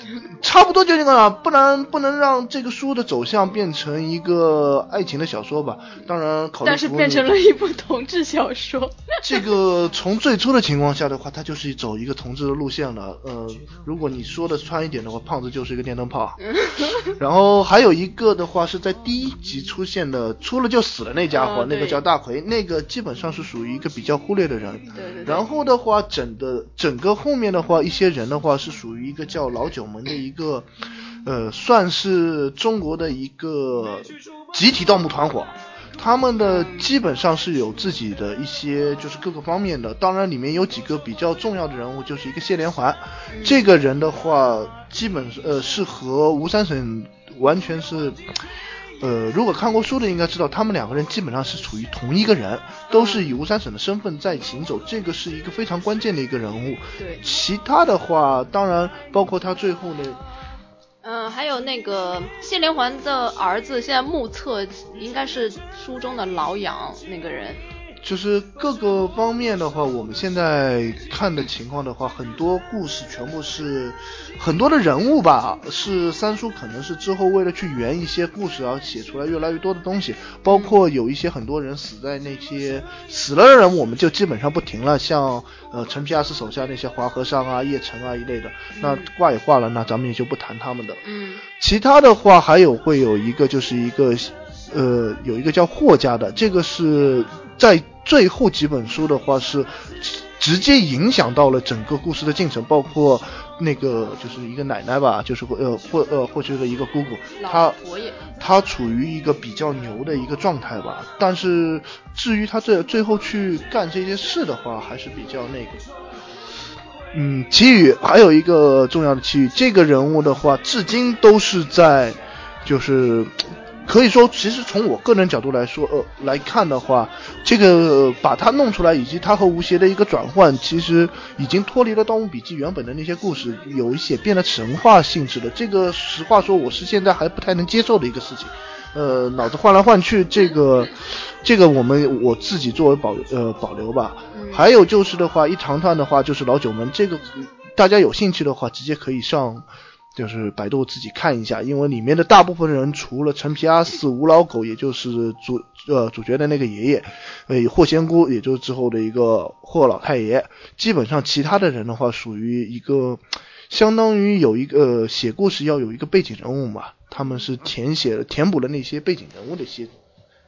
差不多就这个了，不然不能让这个书的走向变成一个爱情的小说吧。当然，考虑但是变成了一部同志小说。这个从最初的情况下的话，它就是走一个同志的路线了。呃，如果你说的穿一点的话，胖子就是一个电灯泡。然后还有一个的话是在第一集出现的，出了就死的那家伙，那个叫大奎，那个基本上是属于一个比较忽略的人。对对。然后的话，整的整个后面的话，一些人的话是属于一个叫老九我们的一个，呃，算是中国的一个集体盗墓团伙。他们的基本上是有自己的一些，就是各个方面的。当然，里面有几个比较重要的人物，就是一个谢连环。这个人的话，基本呃是和吴三省完全是，呃，如果看过书的应该知道，他们两个人基本上是处于同一个人，都是以吴三省的身份在行走。这个是一个非常关键的一个人物。对。其他的话，当然包括他最后呢。嗯，还有那个谢连环的儿子，现在目测应该是书中的老杨那个人。就是各个方面的话，我们现在看的情况的话，很多故事全部是很多的人物吧，是三叔可能是之后为了去圆一些故事而写出来越来越多的东西，包括有一些很多人死在那些死了的人，我们就基本上不停了，像呃陈皮阿斯手下那些华和尚啊、叶城啊一类的，那挂也挂了，那咱们也就不谈他们的。嗯。其他的话还有会有一个就是一个呃有一个叫霍家的，这个是在。最后几本书的话是直接影响到了整个故事的进程，包括那个就是一个奶奶吧，就是呃或呃或者是一个姑姑，她她处于一个比较牛的一个状态吧。但是至于她最最后去干这些事的话，还是比较那个。嗯，奇遇还有一个重要的奇遇，这个人物的话，至今都是在就是。可以说，其实从我个人角度来说，呃，来看的话，这个把它弄出来，以及它和吴邪的一个转换，其实已经脱离了《盗墓笔记》原本的那些故事，有一些变得神话性质的。这个实话说，我是现在还不太能接受的一个事情。呃，脑子换来换去，这个，这个我们我自己作为保呃保留吧。还有就是的话，一长段的话就是老九门，这个大家有兴趣的话，直接可以上。就是百度自己看一下，因为里面的大部分人除了陈皮阿四、吴老狗，也就是主呃主角的那个爷爷，呃霍仙姑，也就是之后的一个霍老太爷，基本上其他的人的话，属于一个相当于有一个写故事要有一个背景人物嘛，他们是填写填补了那些背景人物的一些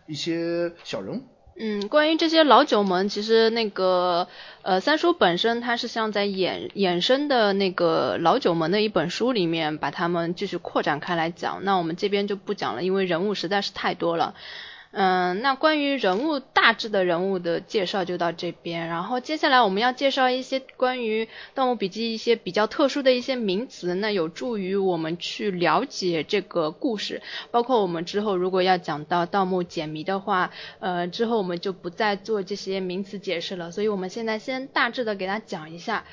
一些小人物。嗯，关于这些老九门，其实那个呃三叔本身他是像在衍衍生的那个老九门的一本书里面把他们继续扩展开来讲，那我们这边就不讲了，因为人物实在是太多了。嗯，那关于人物大致的人物的介绍就到这边，然后接下来我们要介绍一些关于《盗墓笔记》一些比较特殊的一些名词，那有助于我们去了解这个故事，包括我们之后如果要讲到盗墓解谜的话，呃，之后我们就不再做这些名词解释了，所以我们现在先大致的给大家讲一下。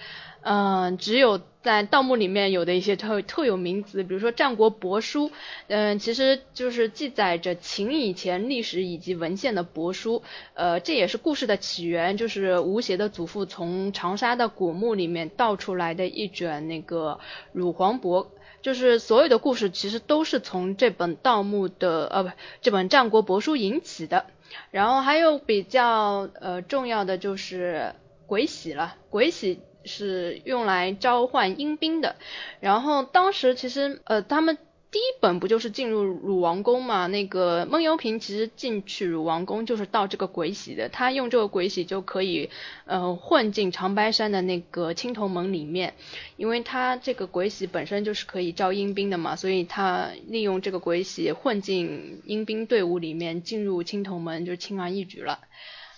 嗯，只有在盗墓里面有的一些特特有名词，比如说《战国帛书》，嗯，其实就是记载着秦以前历史以及文献的帛书，呃，这也是故事的起源，就是吴邪的祖父从长沙的古墓里面盗出来的一卷那个乳黄帛，就是所有的故事其实都是从这本盗墓的呃不这本《战国帛书》引起的。然后还有比较呃重要的就是鬼玺了，鬼玺。是用来召唤阴兵的，然后当时其实呃他们第一本不就是进入鲁王宫嘛？那个孟幽平其实进去鲁王宫就是到这个鬼玺的，他用这个鬼玺就可以呃混进长白山的那个青铜门里面，因为他这个鬼玺本身就是可以招阴兵的嘛，所以他利用这个鬼玺混进阴兵队伍里面，进入青铜门就轻而易举了。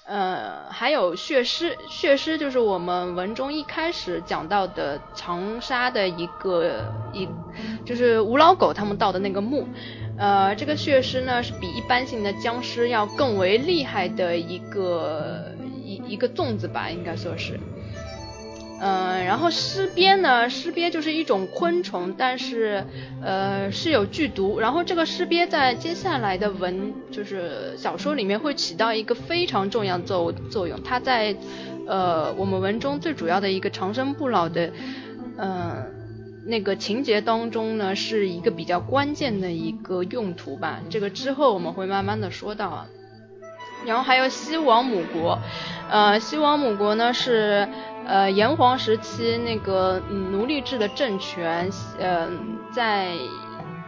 呃，还有血尸，血尸就是我们文中一开始讲到的长沙的一个一，就是吴老狗他们盗的那个墓。呃，这个血尸呢是比一般性的僵尸要更为厉害的一个一一个粽子吧，应该说是。嗯，然后尸鳖呢，尸鳖就是一种昆虫，但是呃是有剧毒。然后这个尸鳖在接下来的文就是小说里面会起到一个非常重要作作用。它在呃我们文中最主要的一个长生不老的嗯那个情节当中呢，是一个比较关键的一个用途吧。这个之后我们会慢慢的说到啊。然后还有西王母国，呃西王母国呢是。呃，炎黄时期那个奴隶制的政权，呃，在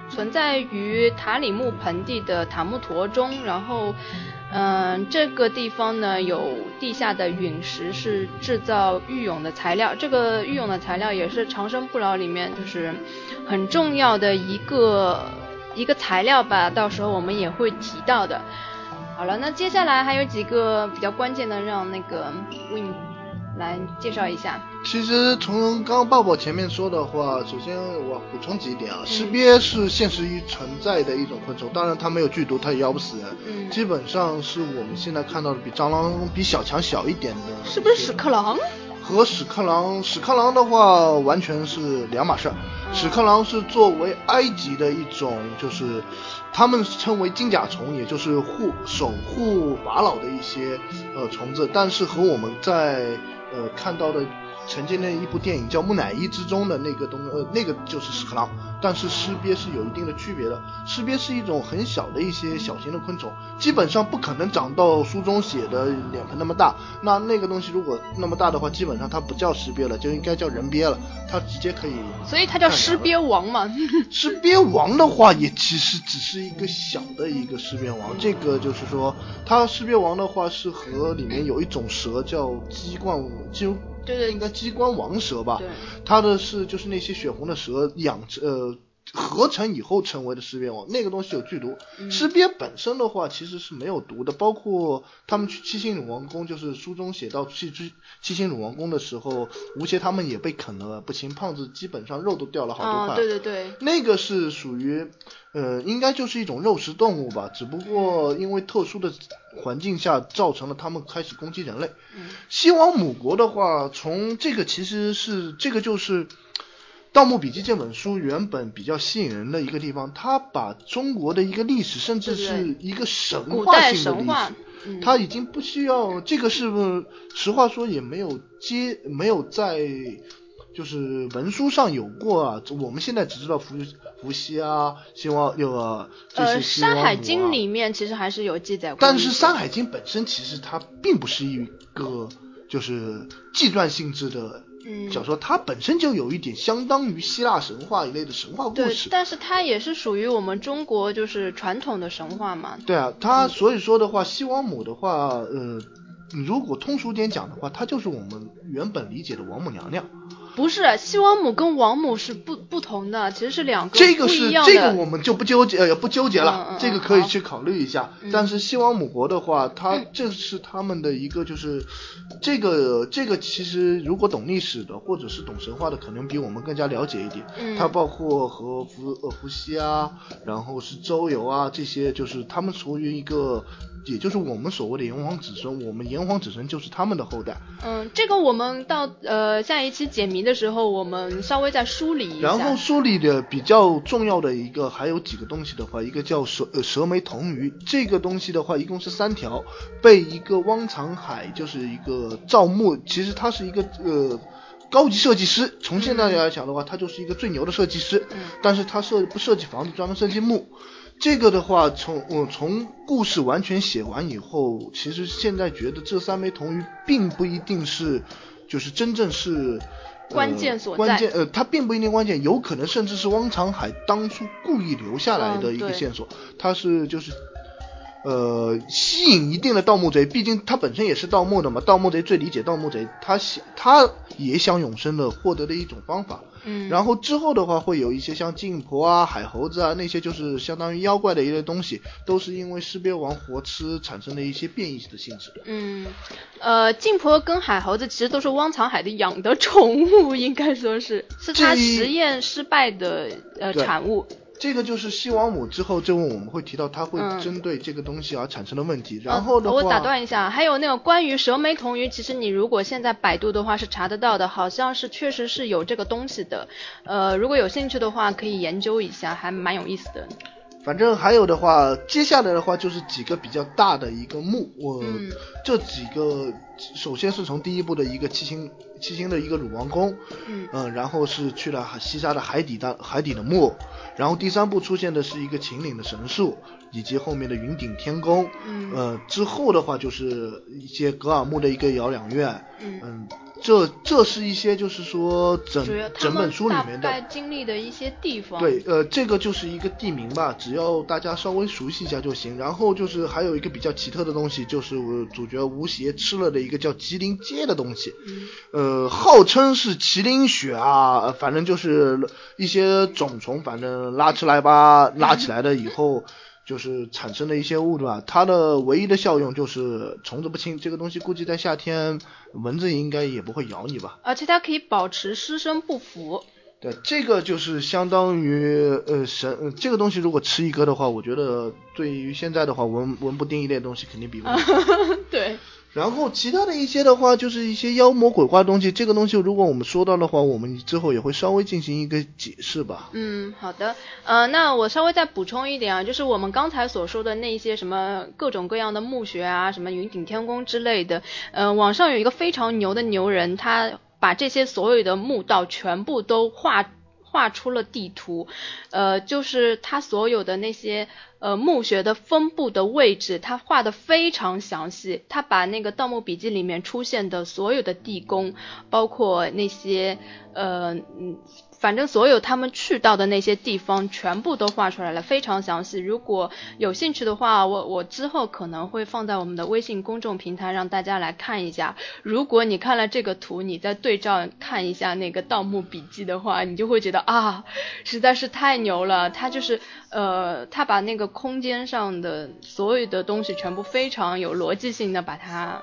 存在于塔里木盆地的塔木陀中，然后，嗯，这个地方呢有地下的陨石，是制造玉俑的材料。这个玉俑的材料也是长生不老里面就是很重要的一个一个材料吧，到时候我们也会提到的。好了，那接下来还有几个比较关键的，让那个 Win。来介绍一下。其实从刚刚抱抱前面说的话，首先我补充几点啊，尸鳖是现实于存在的一种昆虫，当然它没有剧毒，它也咬不死人。嗯。基本上是我们现在看到的比蟑螂、比小强小一点的。是不是屎壳郎？和屎壳郎，屎壳郎的话完全是两码事。屎壳郎是作为埃及的一种，就是他们称为金甲虫，也就是护守护法老的一些呃虫子，但是和我们在呃，看到的曾经的一部电影叫《木乃伊》之中的那个东，呃，那个就是屎壳郎，但是尸鳖是有一定的区别的。尸鳖是一种很小的一些小型的昆虫，基本上不可能长到书中写的脸盆那么大。那那个东西如果那么大的话，基本上它不叫尸鳖了，就应该叫人鳖了。它直接可以，所以它叫尸鳖王嘛。尸鳖王的话，也其实只是一个小的一个尸鳖王。这个就是说，它尸鳖王的话是和里面有一种蛇叫鸡冠。就对对，应该机关王蛇吧？对，它的是就是那些血红的蛇养呃合成以后成为的尸鳖王，那个东西有剧毒。尸鳖本身的话其实是没有毒的，包括他们去七星鲁王宫，就是书中写到去七七星鲁王宫的时候，吴邪他们也被啃了，不行，胖子基本上肉都掉了好多块。对对对，那个是属于呃应该就是一种肉食动物吧，只不过因为特殊的。环境下造成了他们开始攻击人类。西王母国的话，从这个其实是这个就是《盗墓笔记》这本书原本比较吸引人的一个地方，它把中国的一个历史，甚至是一个神话性的历史，它已经不需要这个是，实话说也没有接，没有在。就是文书上有过啊，我们现在只知道伏伏羲啊，西王有啊呃，《山海经》里面其实还是有记载过。但是《山海经》本身其实它并不是一个就是纪传性质的小说，它本身就有一点相当于希腊神话一类的神话故事。对，但是它也是属于我们中国就是传统的神话嘛。对啊，它所以说的话，西王母的话，呃，如果通俗点讲的话，它就是我们原本理解的王母娘娘。不是，西王母跟王母是不不同的，其实是两个这个是这个我们就不纠结呃不纠结了，这个可以去考虑一下。但是西王母国的话，它这是他们的一个就是这个这个其实如果懂历史的或者是懂神话的，可能比我们更加了解一点。它包括和伏呃伏羲啊，然后是周游啊这些，就是他们属于一个。也就是我们所谓的炎黄子孙，我们炎黄子孙就是他们的后代。嗯，这个我们到呃下一期解谜的时候，我们稍微再梳理一下。然后梳理的比较重要的一个还有几个东西的话，一个叫蛇呃蛇眉铜鱼，这个东西的话一共是三条，被一个汪长海就是一个造墓，其实他是一个呃高级设计师，从现在来讲的话，他就是一个最牛的设计师。嗯。但是他设不设计房子，专门设计墓。这个的话，从我从故事完全写完以后，其实现在觉得这三枚铜鱼并不一定是，就是真正是关键所在。关键呃，它并不一定关键，有可能甚至是汪长海当初故意留下来的一个线索。它是就是呃吸引一定的盗墓贼，毕竟他本身也是盗墓的嘛，盗墓贼最理解盗墓贼，他想他也想永生的获得的一种方法。嗯，然后之后的话，会有一些像镜婆啊、海猴子啊那些，就是相当于妖怪的一类东西，都是因为尸鳖王活吃产生的一些变异的性质。嗯，呃，镜婆跟海猴子其实都是汪藏海的养的宠物，应该说是是他实验失败的呃产物。这个就是西王母之后，这问我们会提到，它会嗯针对这个东西而产生的问题。然后的话，呃我打断一下，还有那个关于蛇眉铜鱼，其实你如果现在百度的话是查得到的，好像是确实是有这个东西的。呃，如果有兴趣的话，可以研究一下，还蛮有意思的。反正还有的话，接下来的话就是几个比较大的一个墓，我、嗯。这几个首先是从第一部的一个七星七星的一个鲁王宫，嗯。然后是去了西沙的海底的海底的墓，然后第三部出现的是一个秦岭的神树，以及后面的云顶天宫，嗯。呃之后的话就是一些格尔木的一个疗养院，嗯。嗯，这这是一些就是说整整本书里面的概经历的一些地方。对，呃，这个就是一个地名吧，只要大家稍微熟悉一下就行。然后就是还有一个比较奇特的东西，就是我主角吴邪吃了的一个叫麒麟街的东西，嗯呃，号称是麒麟血啊，呃反正就是一些种虫，反正拉出来吧，拉起来了以后。就是产生的一些物质啊，它的唯一的效用就是虫子不侵，这个东西估计在夏天蚊子应该也不会咬你吧。而且它可以保持尸身不腐。对，这个就是相当于呃神、呃，这个东西如果吃一个的话，我觉得对于现在的话，蚊蚊不叮一类东西肯定比不了。对，然后其他的一些的话，就是一些妖魔鬼怪东西，这个东西如果我们说到的话，我们之后也会稍微进行一个解释吧。嗯，好的，呃，那我稍微再补充一点啊，就是我们刚才所说的那些什么各种各样的墓穴啊，什么云顶天宫之类的，呃，网上有一个非常牛的牛人，他把这些所有的墓道全部都画画出了地图，呃，就是他所有的那些呃墓穴的分布的位置，他画的非常详细。他把那个《盗墓笔记》里面出现的所有的地宫，包括那些呃嗯。反正所有他们去到的那些地方全部都画出来了，非常详细。如果有兴趣的话，我我之后可能会放在我们的微信公众平台让大家来看一下。如果你看了这个图，你再对照看一下那个《盗墓笔记》的话，你就会觉得啊，实在是太牛了。他就是呃，他把那个空间上的所有的东西全部非常有逻辑性的把它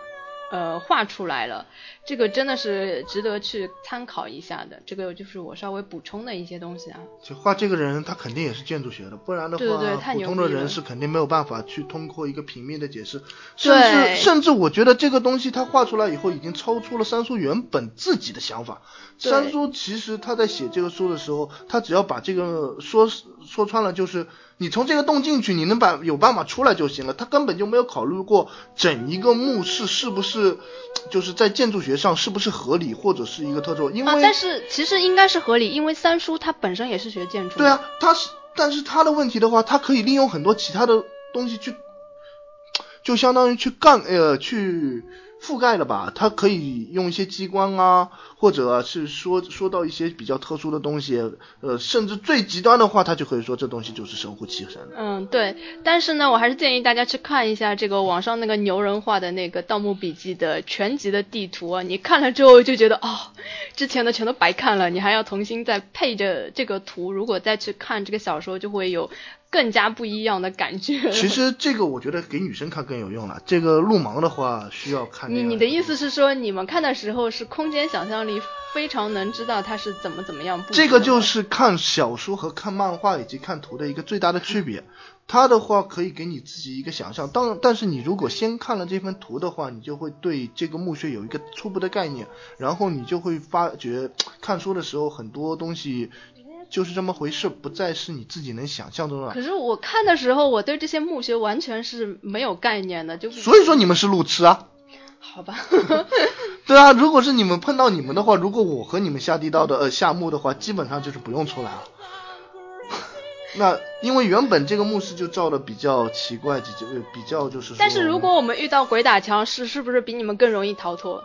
呃画出来了。这个真的是值得去参考一下的，这个就是我稍微补充的一些东西啊。就画这个人，他肯定也是建筑学的，不然的话，对对对太普通的人是肯定没有办法去通过一个平面的解释，甚至甚至我觉得这个东西他画出来以后，已经超出了三叔原本自己的想法。三叔其实他在写这个书的时候，他只要把这个说说穿了，就是你从这个洞进去，你能把有办法出来就行了。他根本就没有考虑过整一个墓室是不是就是在建筑学上是不是合理，或者是一个特殊，因为、啊，但是其实应该是合理，因为三叔他本身也是学建筑的。对啊，他是，但是他的问题的话，他可以利用很多其他的东西去，就相当于去干呃去覆盖了吧。他可以用一些机关啊，或者是说说到一些比较特殊的东西，呃，甚至最极端的话，他就可以说这东西就是神乎其神。嗯，对，但是呢，我还是建议大家去看一下这个网上那个牛人画的那个《盗墓笔记》的全集的地图啊，你看了之后就觉得哦，之前的全都白看了，你还要重新再配着这个图，如果再去看这个小说，就会有更加不一样的感觉。其实这个我觉得给女生看更有用了，这个路盲的话需要看、你你的意思是说，你们看的时候是空间想象力非常能知道它是怎么怎么样布这个就是看小说和看漫画以及看图的一个最大的区别。它的话可以给你自己一个想象，当但是你如果先看了这份图的话，你就会对这个墓穴有一个初步的概念，然后你就会发觉看书的时候很多东西就是这么回事，不再是你自己能想象中的。可是我看的时候，我对这些墓穴完全是没有概念的，就所以说你们是路痴啊。好吧。对啊，如果是你们碰到你们的话，如果我和你们下地道的呃下墓的话，基本上就是不用出来了。那因为原本这个墓室就造的比较奇怪，就就比较就是。但是如果我们遇到鬼打墙，是是不是比你们更容易逃脱？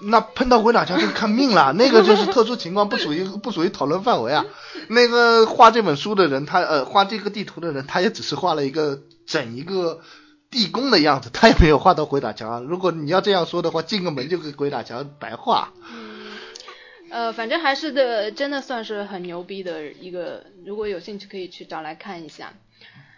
那碰到鬼打墙就看命了，那个就是特殊情况，不属于不属于讨论范围啊。那个画这本书的人，他呃画这个地图的人，他也只是画了一个整一个地宫的样子，他也没有画到鬼打墙。如果你要这样说的话，进个门就给鬼打墙，白画。呃，反正还是的，真的算是很牛逼的一个，如果有兴趣可以去找来看一下。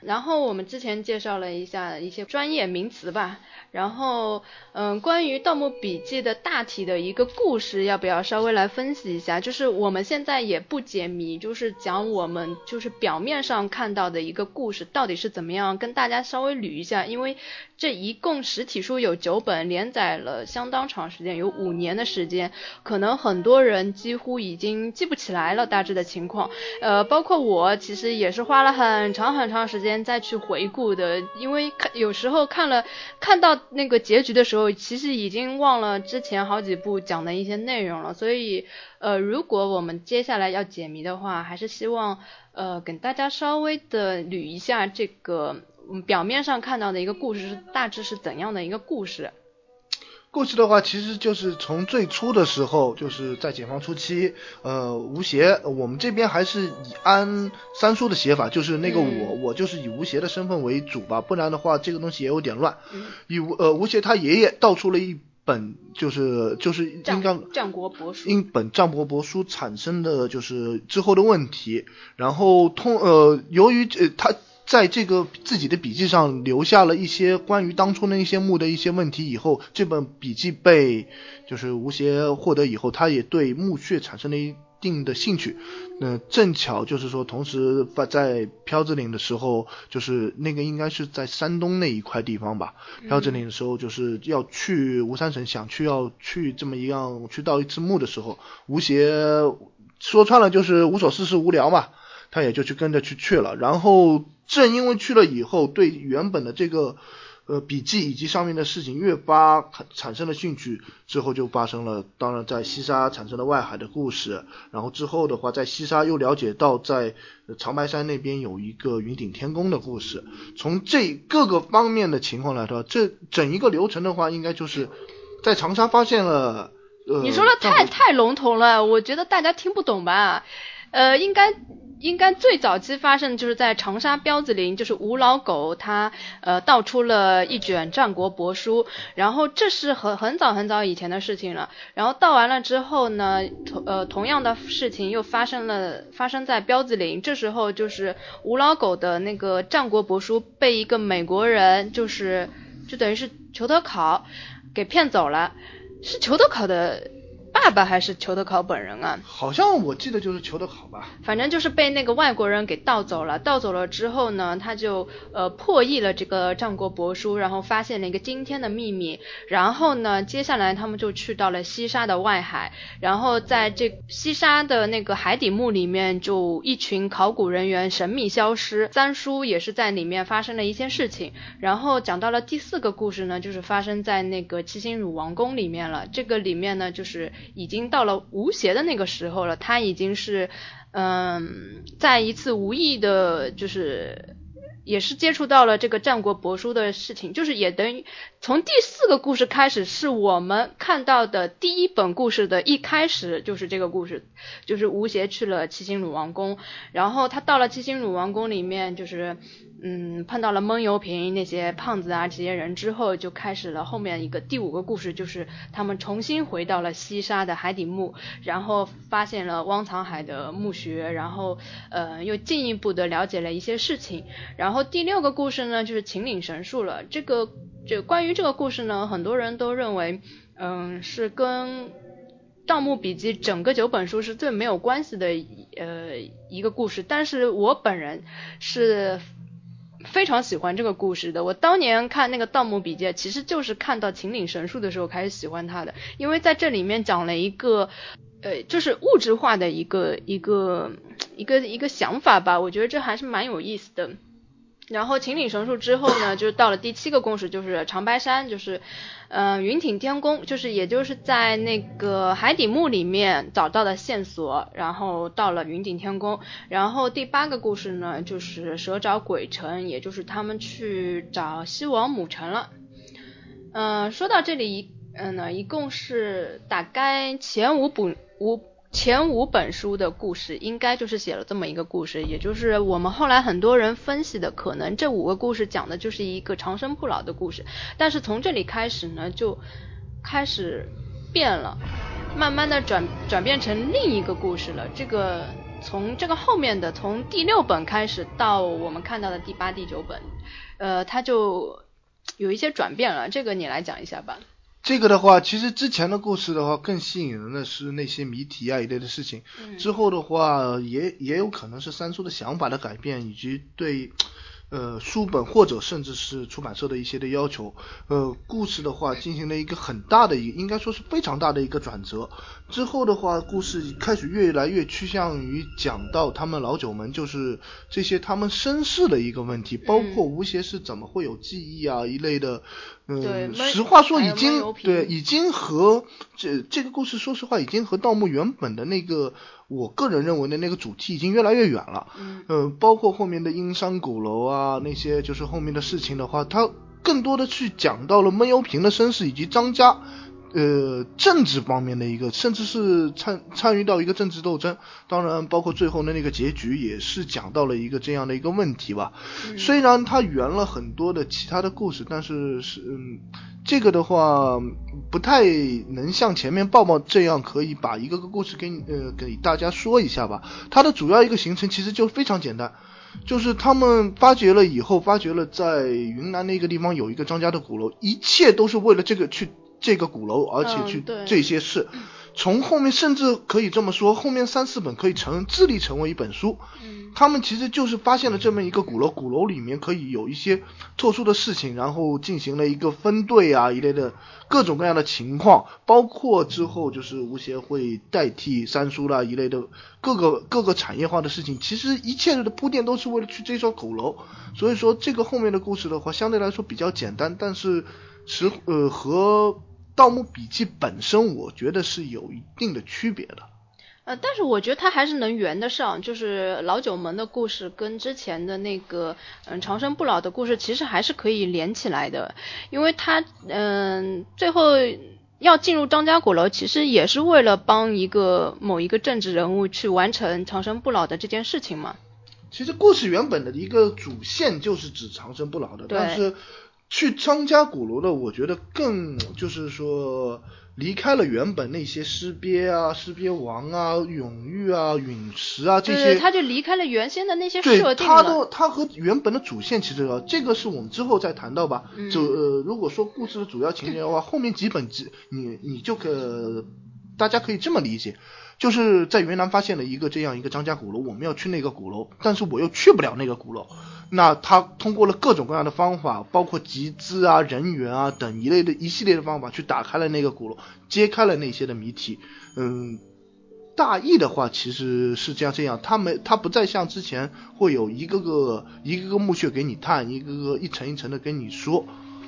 然后我们之前介绍了一下一些专业名词吧，然后嗯，关于《盗墓笔记》的大体的一个故事，要不要稍微来分析一下？就是我们现在也不解谜，就是讲我们就是表面上看到的一个故事到底是怎么样，跟大家稍微捋一下，因为这一共实体书有九本，连载了相当长时间，有五年的时间，可能很多人几乎已经记不起来了大致的情况，呃，包括我其实也是花了很长很长时间。再去回顾的，因为看有时候看了看到那个结局的时候，其实已经忘了之前好几部讲的一些内容了。所以，呃，如果我们接下来要解谜的话，还是希望呃给大家稍微的捋一下这个表面上看到的一个故事是大致是怎样的一个故事。过去的话，其实就是从最初的时候，就是在解放初期，呃，吴邪，我们这边还是以安三叔的写法，就是那个我，我就是以吴邪的身份为主吧，不然的话，这个东西也有点乱。以吴呃吴邪他爷爷道出了一本，就是就是应该战国帛书，一本战国帛书产生的就是之后的问题，然后通呃由于呃他。在这个自己的笔记上留下了一些关于当初那些墓的一些问题以后，这本笔记被就是吴邪获得以后，他也对墓穴产生了一定的兴趣。那正巧就是说，同时在飘子岭的时候，就是那个应该是在山东那一块地方吧。飘子岭的时候，就是要去吴三省，想去要去这么一样去盗一次墓的时候，吴邪说穿了就是无所事事无聊嘛，他也就去跟着去去了，然后。正因为去了以后，对原本的这个呃笔记以及上面的事情越发产生了兴趣，之后就发生了，当然在西沙产生了外海的故事，然后之后的话，在西沙又了解到在长白山那边有一个云顶天宫的故事。从这各个方面的情况来说，这整一个流程的话，应该就是在长沙发现了。呃，你说的太太笼统了，我觉得大家听不懂吧？呃，应该。应该最早期发生就是在长沙彪子林，就是吴老狗他呃盗出了一卷战国帛书，然后这是很很早很早以前的事情了。然后盗完了之后呢，同呃同样的事情又发生了，发生在彪子林。这时候就是吴老狗的那个战国帛书被一个美国人，就是就等于是裘德考给骗走了，是裘德考的。爸爸还是裘德考本人啊？好像我记得就是裘德考吧。反正就是被那个外国人给盗走了。盗走了之后呢，他就呃破译了这个战国帛书，然后发现了一个惊天的秘密。然后呢，接下来他们就去到了西沙的外海，然后在这西沙的那个海底墓里面，就一群考古人员神秘消失。三叔也是在里面发生了一些事情。然后讲到了第四个故事呢，就是发生在那个七星汝王宫里面了。这个里面呢，就是。已经到了吴邪的那个时候了，他已经是，嗯，在一次无意的，就是。也是接触到了这个战国帛书的事情，就是也等于从第四个故事开始，是我们看到的第一本故事的一开始，就是这个故事，就是吴邪去了七星鲁王宫，然后他到了七星鲁王宫里面，就是嗯碰到了闷油瓶那些胖子啊这些人之后，就开始了后面一个第五个故事，就是他们重新回到了西沙的海底墓，然后发现了汪藏海的墓穴，然后呃又进一步的了解了一些事情，然后。第六个故事呢，就是秦岭神树了。这个就关于这个故事呢，很多人都认为，嗯，是跟《盗墓笔记》整个九本书是最没有关系的呃一个故事。但是我本人是非常喜欢这个故事的。我当年看那个《盗墓笔记》，其实就是看到秦岭神树的时候开始喜欢他的，因为在这里面讲了一个呃，就是物质化的一个一个一个一个想法吧。我觉得这还是蛮有意思的。然后秦岭神树之后呢，就到了第七个故事，就是长白山，就是，嗯，云顶天宫，就是也就是在那个海底墓里面找到的线索，然后到了云顶天宫。然后第八个故事呢，就是蛇沼鬼城，也就是他们去找西王母城了。嗯，说到这里一，嗯呢，一共是大概前五本五。前五本书的故事应该就是写了这么一个故事，也就是我们后来很多人分析的，可能这五个故事讲的就是一个长生不老的故事。但是从这里开始呢，就开始变了，慢慢的转转变成另一个故事了。这个从这个后面的从第六本开始到我们看到的第八、第九本，呃，它就有一些转变了。这个你来讲一下吧。这个的话，其实之前的故事的话，更吸引人的是那些谜题啊一类的事情。之后的话，也也有可能是三叔的想法的改变，以及对。呃，书本或者甚至是出版社的一些的要求，呃，故事的话进行了一个很大的一，应该说是非常大的一个转折。之后的话，故事开始越来越趋向于讲到他们老九门，就是这些他们身世的一个问题，包括吴邪是怎么会有记忆啊一类的。嗯，实话说已经对，已经和这这个故事，说实话已经和盗墓原本的那个。我个人认为的那个主题已经越来越远了，嗯，呃，包括后面的殷商鼓楼啊，那些就是后面的事情的话，它更多的去讲到了闷油瓶的身世以及张家，呃，政治方面的一个，甚至是参参与到一个政治斗争，当然包括最后的那个结局也是讲到了一个这样的一个问题吧。虽然它圆了很多的其他的故事，但是是嗯。这个的话不太能像前面抱抱这样可以把一个个故事给呃给大家说一下吧。它的主要一个行程其实就非常简单，就是他们发掘了以后，发掘了在云南那个地方有一个张家的鼓楼，一切都是为了这个去这个鼓楼，而且去这些事。从后面甚至可以这么说，后面三四本可以成自立成为一本书。嗯，他们其实就是发现了这么一个鼓楼，鼓楼里面可以有一些特殊的事情，然后进行了一个分队啊一类的各种各样的情况，包括之后就是吴邪会代替三叔啦一类的各个各个产业化的事情。其实一切的铺垫都是为了去这座鼓楼，所以说这个后面的故事的话，相对来说比较简单，但是实呃和。《盗墓笔记》本身，我觉得是有一定的区别的。呃，但是我觉得它还是能圆得上，就是老九门的故事跟之前的那个嗯长生不老的故事，其实还是可以连起来的。因为他嗯最后要进入张家鼓楼，其实也是为了帮一个某一个政治人物去完成长生不老的这件事情嘛。其实故事原本的一个主线就是指长生不老的，但是。去张家鼓楼的，我觉得更就是说离开了原本那些尸鳖啊、尸鳖王啊、永玉啊、陨石啊这些，他就离开了原先的那些设定了。他都他和原本的主线其实这个是我们之后再谈到吧。就呃，如果说故事的主要情节的话，后面几本几你你就可大家可以这么理解。就是在云南发现了一个这样一个张家鼓楼，我们要去那个鼓楼，但是我又去不了那个鼓楼。那他通过了各种各样的方法，包括集资啊、人员啊等一类的一系列的方法，去打开了那个鼓楼，揭开了那些的谜题。嗯，大意的话其实是这样这样，他没他不再像之前会有一个个一个个墓穴给你探，一个个一层一层的跟你说。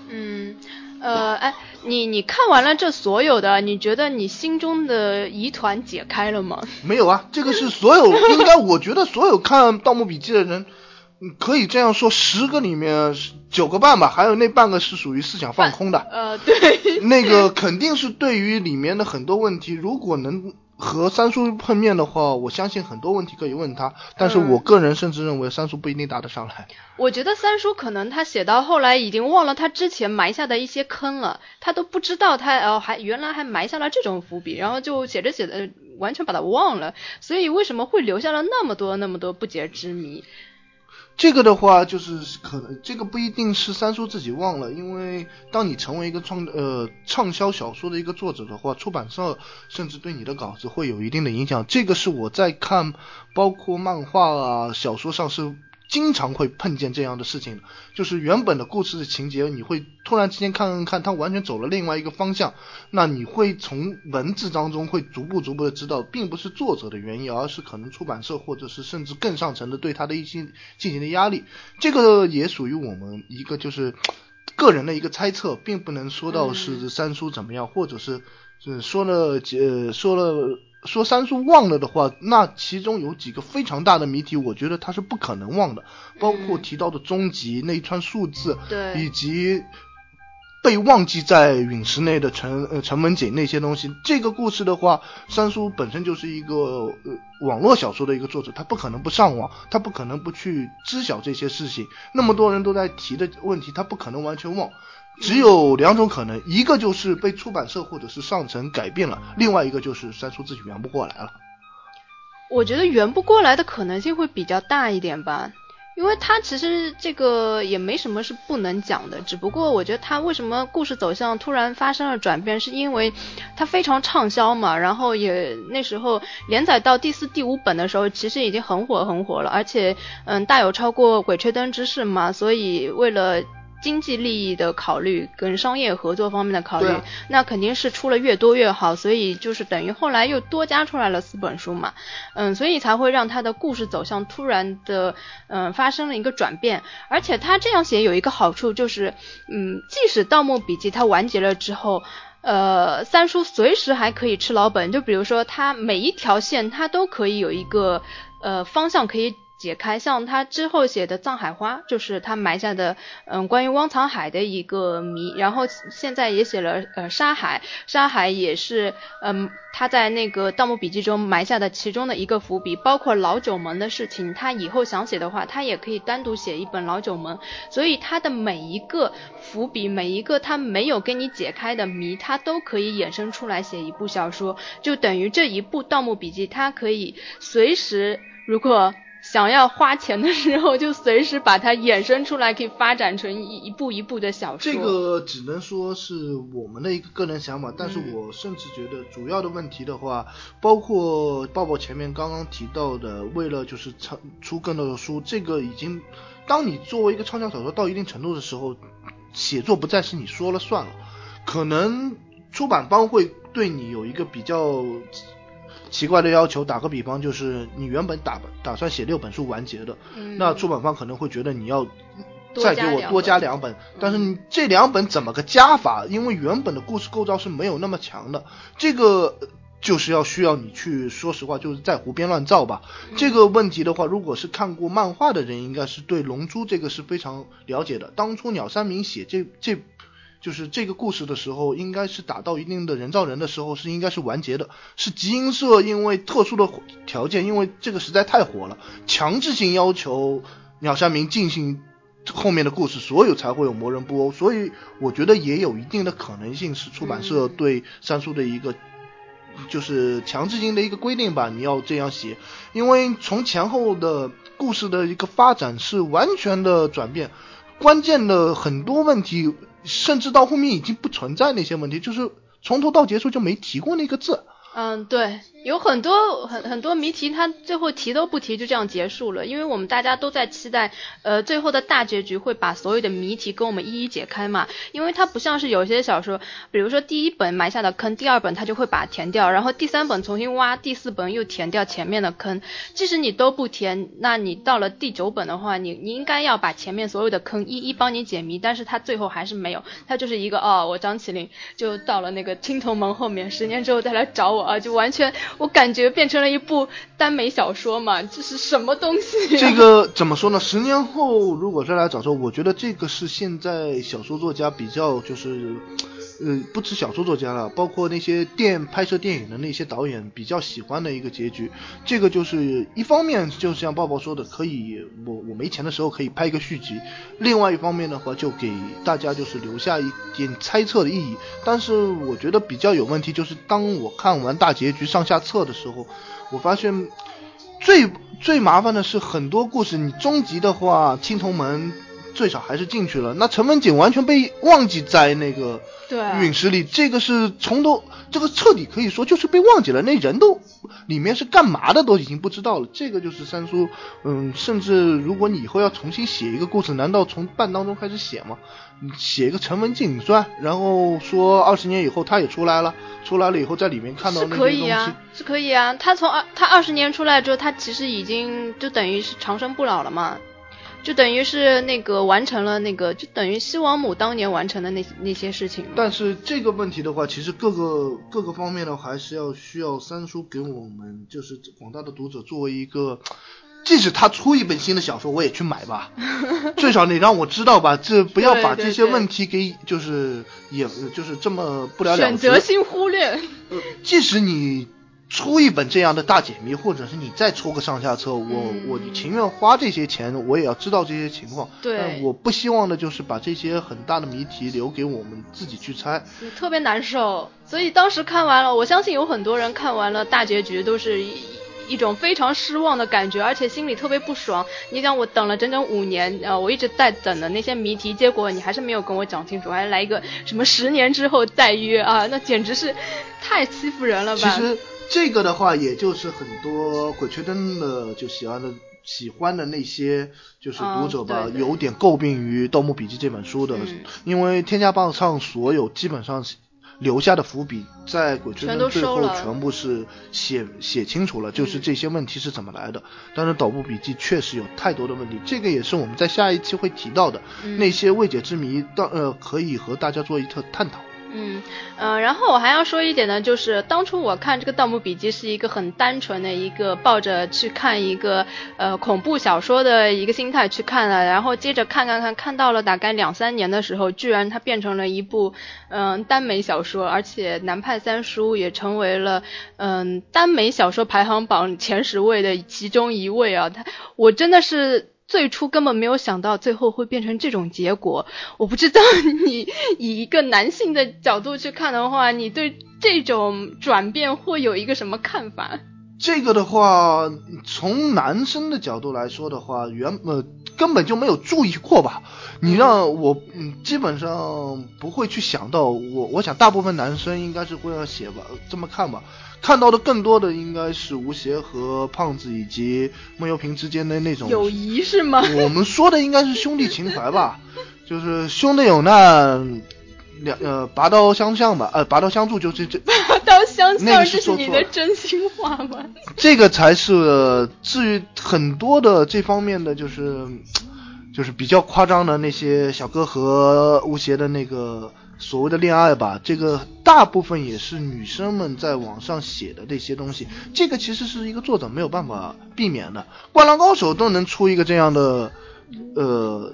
嗯。呃，哎，你你看完了这所有的，你觉得你心中的疑团解开了吗？没有啊，这个是所有应该，我觉得所有看《盗墓笔记》的人，可以这样说，十个里面九个半吧，还有那半个是属于思想放空的。呃，对，那个肯定是对于里面的很多问题，如果能。和三叔碰面的话，我相信很多问题可以问他，但是我个人甚至认为三叔不一定答得上来。我觉得三叔可能他写到后来已经忘了他之前埋下的一些坑了，他都不知道他哦还原来还埋下了这种伏笔，然后就写着写着完全把他忘了，所以为什么会留下了那么多那么多不解之谜？这个的话，就是可能这个不一定是三叔自己忘了，因为当你成为一个创呃畅销小说的一个作者的话，出版社甚至对你的稿子会有一定的影响。这个是我在看包括漫画啊小说上是。经常会碰见这样的事情，就是原本的故事的情节，你会突然之间看看看，它完全走了另外一个方向，那你会从文字当中会逐步逐步的知道，并不是作者的原因，而是可能出版社或者是甚至更上层的对他的一些进行的压力，这个也属于我们一个就是个人的一个猜测，并不能说到是三叔怎么样，或者是是说了呃说了。说三叔忘了的话，那其中有几个非常大的谜题，我觉得他是不可能忘的，包括提到的终极那一串数字，对，以及被忘记在陨石内的陈呃陈文锦那些东西。这个故事的话，三叔本身就是一个呃网络小说的一个作者，他不可能不上网，他不可能不去知晓这些事情。那么多人都在提的问题，他不可能完全忘。只有两种可能，一个就是被出版社或者是上层改变了，另外一个就是三叔自己圆不过来了。我觉得圆不过来的可能性会比较大一点吧。因为他其实这个也没什么是不能讲的，只不过我觉得他为什么故事走向突然发生了转变，是因为他非常畅销嘛，然后也那时候连载到第四、第五本的时候，其实已经很火很火了，而且嗯大有超过《鬼吹灯》之势嘛，所以为了。经济利益的考虑跟商业合作方面的考虑，那肯定是出了越多越好，所以就是等于后来又多加出来了四本书嘛，嗯，所以才会让他的故事走向突然的嗯发生了一个转变，而且他这样写有一个好处就是，嗯，即使《盗墓笔记》它完结了之后，呃，三叔随时还可以吃老本，就比如说他每一条线他都可以有一个呃方向可以。解开像他之后写的《藏海花》，就是他埋下的嗯关于汪藏海的一个谜，然后现在也写了呃沙海，沙海也是嗯他在那个《盗墓笔记》中埋下的其中的一个伏笔，包括老九门的事情，他以后想写的话，他也可以单独写一本老九门，所以他的每一个伏笔，每一个他没有给你解开的谜，他都可以衍生出来写一部小说，就等于这一部《盗墓笔记》，它可以随时如果。想要花钱的时候，就随时把它衍生出来，可以发展成一一步一步的小说。这个只能说是我们的一个个人想法，但是我甚至觉得主要的问题的话，包括抱抱前面刚刚提到的，为了就是出出更多的书，这个已经，当你作为一个畅销小说到一定程度的时候，写作不再是你说了算了，可能出版方会对你有一个比较。奇怪的要求，打个比方，就是你原本打打算写六本书完结的，那出版方可能会觉得你要再给我多加两本，但是你这两本怎么个加法？因为原本的故事构造是没有那么强的，这个就是要需要你去说实话，就是在胡编乱造吧。这个问题的话，如果是看过漫画的人，应该是对龙珠这个是非常了解的。当初鸟山明写这这。就是这个故事的时候，应该是打到一定的人造人的时候，是应该是完结的。是集英社因为特殊的条件，因为这个实在太火了，强制性要求鸟山明进行后面的故事，所以才会有魔人布欧。所以我觉得也有一定的可能性是出版社对三叔的一个就是强制性的一个规定吧，你要这样写，因为从前后的故事的一个发展是完全的转变，关键的很多问题。甚至到后面已经不存在那些问题，就是从头到结束就没提过那个字。嗯，对。有很多很很多谜题，他最后提都不提就这样结束了，因为我们大家都在期待，呃，最后的大结局会把所有的谜题跟我们一一解开嘛。因为它不像是有些小说，比如说第一本埋下的坑，第二本它就会把它填掉，然后第三本重新挖，第四本又填掉前面的坑。即使你都不填，那你到了第九本的话，你你应该要把前面所有的坑一一帮你解谜，但是它最后还是没有，它就是一个哦，我张起灵就到了那个青铜门后面，十年之后再来找我啊，就完全。我感觉变成了一部耽美小说嘛，这是什么东西？这个怎么说呢？十年后如果再来找说，我觉得这个是现在小说作家比较就是。呃，不止小说作家了，包括那些电拍摄电影的那些导演比较喜欢的一个结局。这个就是一方面，就像抱抱说的，可以我我没钱的时候可以拍一个续集；另外一方面的话，就给大家就是留下一点猜测的意义。但是我觉得比较有问题，就是当我看完大结局上下册的时候，我发现最最麻烦的是很多故事，你终极的话，青铜门。最少还是进去了，那陈文锦完全被忘记在那个陨石里，这个是从头，这个彻底可以说就是被忘记了，那人都里面是干嘛的都已经不知道了，这个就是三叔，嗯，甚至如果你以后要重新写一个故事，难道从半当中开始写吗？写一个陈文锦传，然后说二十年以后他也出来了，出来了以后在里面看到那些东西，是可以啊，是可以啊，他从二他二十年出来之后，他其实已经就等于是长生不老了嘛。就等于是那个完成了那个，就等于西王母当年完成的那那些事情。但是这个问题的话，其实各个各个方面的还是要需要三叔给我们，就是广大的读者作为一个即使他出一本新的小说，我也去买吧，最少你让我知道吧，这不要把这些问题给就是也就是这么不了了之。选择性忽略。即使你出一本这样的大解谜，或者是你再出个上下册，我嗯我情愿花这些钱，我也要知道这些情况。对但我不希望的就是把这些很大的谜题留给我们自己去猜。特别难受。所以当时看完了，我相信有很多人看完了大结局都是一一种非常失望的感觉，而且心里特别不爽。你想，我等了整整五年，呃，我一直在等的那些谜题，结果你还是没有跟我讲清楚，还来一个什么十年之后再约啊，那简直是太欺负人了吧？其实这个的话，也就是很多鬼吹灯的就喜欢的。喜欢的那些就是读者吧，哦对对有点诟病于《盗墓笔记》这本书的，嗯因为天下榜上所有基本上留下的伏笔，在鬼吹灯最后全部是写写清楚了，就是嗯这些问题是怎么来的。但是《盗墓笔记》确实有太多的问题，这个也是我们在下一期会提到的、嗯那些未解之谜，到呃可以和大家做一个探讨。嗯，呃，然后我还要说一点呢，就是当初我看这个《盗墓笔记》是一个很单纯的一个抱着去看一个呃恐怖小说的一个心态去看的，然后接着看看看，看到了大概两三年的时候，居然它变成了一部嗯、耽美小说，而且南派三叔也成为了嗯、耽美小说排行榜前十位的其中一位啊，他我真的是。最初根本没有想到最后会变成这种结果，我不知道你以一个男性的角度去看的话，你对这种转变会有一个什么看法？这个的话，从男生的角度来说的话，原呃根本就没有注意过吧。你让我嗯，基本上不会去想到我，我想大部分男生应该是会这样写吧，这么看吧。看到的更多的应该是吴邪和胖子以及孟幽平之间的那种友谊是吗？我们说的应该是兄弟情怀吧，就是兄弟有难，两呃拔刀相向吧，呃拔刀相助就是这 拔刀相那向，个是这是你的真心话吗？这个才是至于很多的这方面的，就是就是比较夸张的那些小哥和吴邪的那个所谓的恋爱吧，这个大部分也是女生们在网上写的这些东西，这个其实是一个作者没有办法避免的，《灌篮高手》都能出一个这样的呃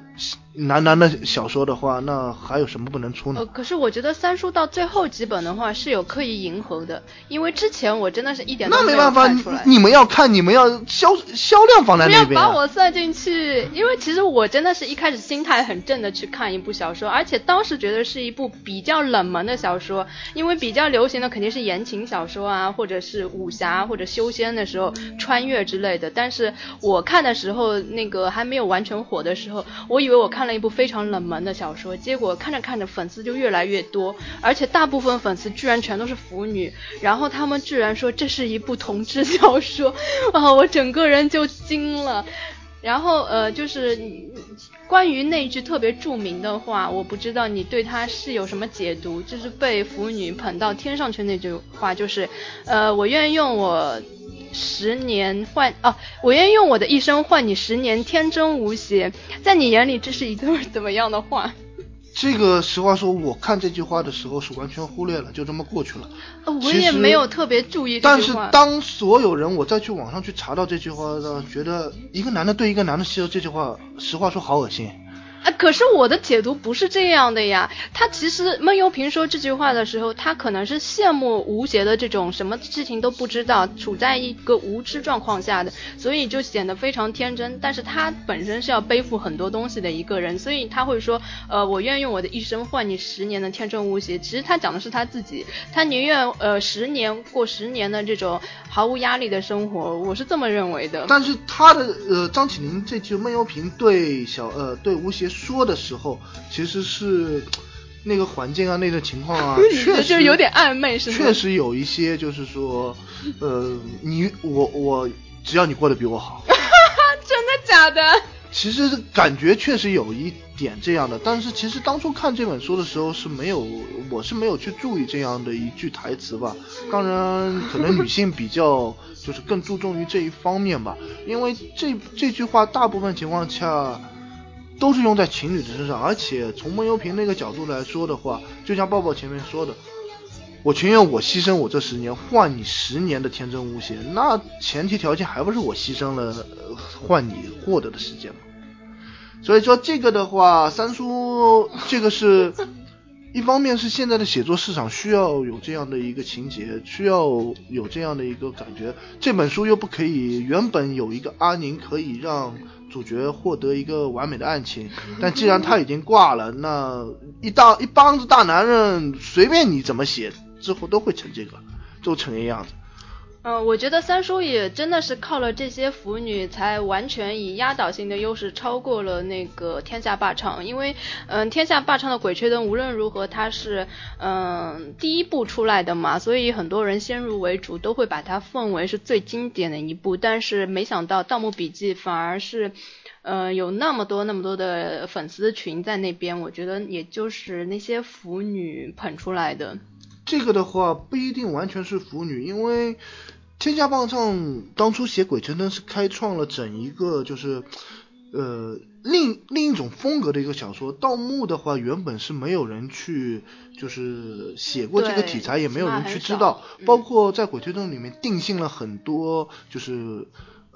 男男的小说的话，那还有什么不能出呢呃，？可是我觉得三叔到最后几本的话是有刻意迎合的，因为之前我真的是一点都有那没办法，你看出来。你们要看，你们要销销量放在不要那边、啊。把我算进去，因为其实我真的是一开始心态很正的去看一部小说，而且当时觉得是一部比较冷门的小说，因为比较流行的肯定是言情小说啊，或者是武侠或者修仙的时候穿越之类的。但是我看的时候，那个还没有完全火的时候，我以为我看了一部非常冷门的小说，结果看着看着粉丝就越来越多，而且大部分粉丝居然全都是腐女，然后他们居然说这是一部同志小说，啊，我整个人就惊了。然后呃，就是关于那句特别著名的话，我不知道你对它是有什么解读，就是被腐女捧到天上去那句话，就是呃，我愿意用我十年换哦、我愿用我的一生换你十年天真无邪，在你眼里这是一段怎么样的话？这个实话说，我看这句话的时候是完全忽略了，就这么过去了。呃我也没有特别注意但是。当所有人我再去网上去查到这句话的，觉得一个男的对一个男的说这句话，实话说好恶心。啊，可是我的解读不是这样的呀。他其实孟幽平说这句话的时候，他可能是羡慕吴邪的这种什么事情都不知道，处在一个无知状况下的，所以就显得非常天真。但是他本身是要背负很多东西的一个人，所以他会说，呃，我愿用我的一生换你十年的天真无邪。其实他讲的是他自己，他宁愿呃十年过十年的这种毫无压力的生活，我是这么认为的。但是他的呃张起灵这句孟幽平对小呃对吴邪说的时候，其实是那个环境啊，那个情况啊，确实就有点暧昧，是吗？确实有一些就是说，呃，你我我只要你过得比我好，真的假的？其实感觉确实有一点这样的，但是其实当初看这本书的时候是没有，我是没有去注意这样的一句台词吧。当然，可能女性比较就是更注重于这一方面吧，因为这这句话大部分情况下都是用在情侣的身上，而且从孟幽平那个角度来说的话，就像抱抱前面说的。我情愿我牺牲我这十年，换你十年的天真无邪，那前提条件还不是我牺牲了换你获得的时间吗？所以说这个的话，三叔这个是一方面是现在的写作市场需要有这样的一个情节，需要有这样的一个感觉。这本书又不可以原本有一个阿宁可以让主角获得一个完美的案情，但既然他已经挂了，那一大一帮子大男人随便你怎么写，之后都会成这个，都成这样子。嗯，我觉得三叔也真的是靠了这些腐女，才完全以压倒性的优势超过了那个天下霸唱。因为，嗯，天下霸唱的鬼吹灯无论如何它是嗯第一部出来的嘛，所以很多人先入为主都会把它奉为是最经典的一部。但是没想到《盗墓笔记》反而是，呃，有那么多那么多的粉丝群在那边，我觉得也就是那些腐女捧出来的。这个的话不一定完全是腐女，因为天下棒唱当初写鬼吹灯是开创了整一个就是呃另另一种风格的一个小说。盗墓的话原本是没有人去就是写过这个题材，也没有人去知道，嗯包括在鬼吹灯里面定性了很多就是。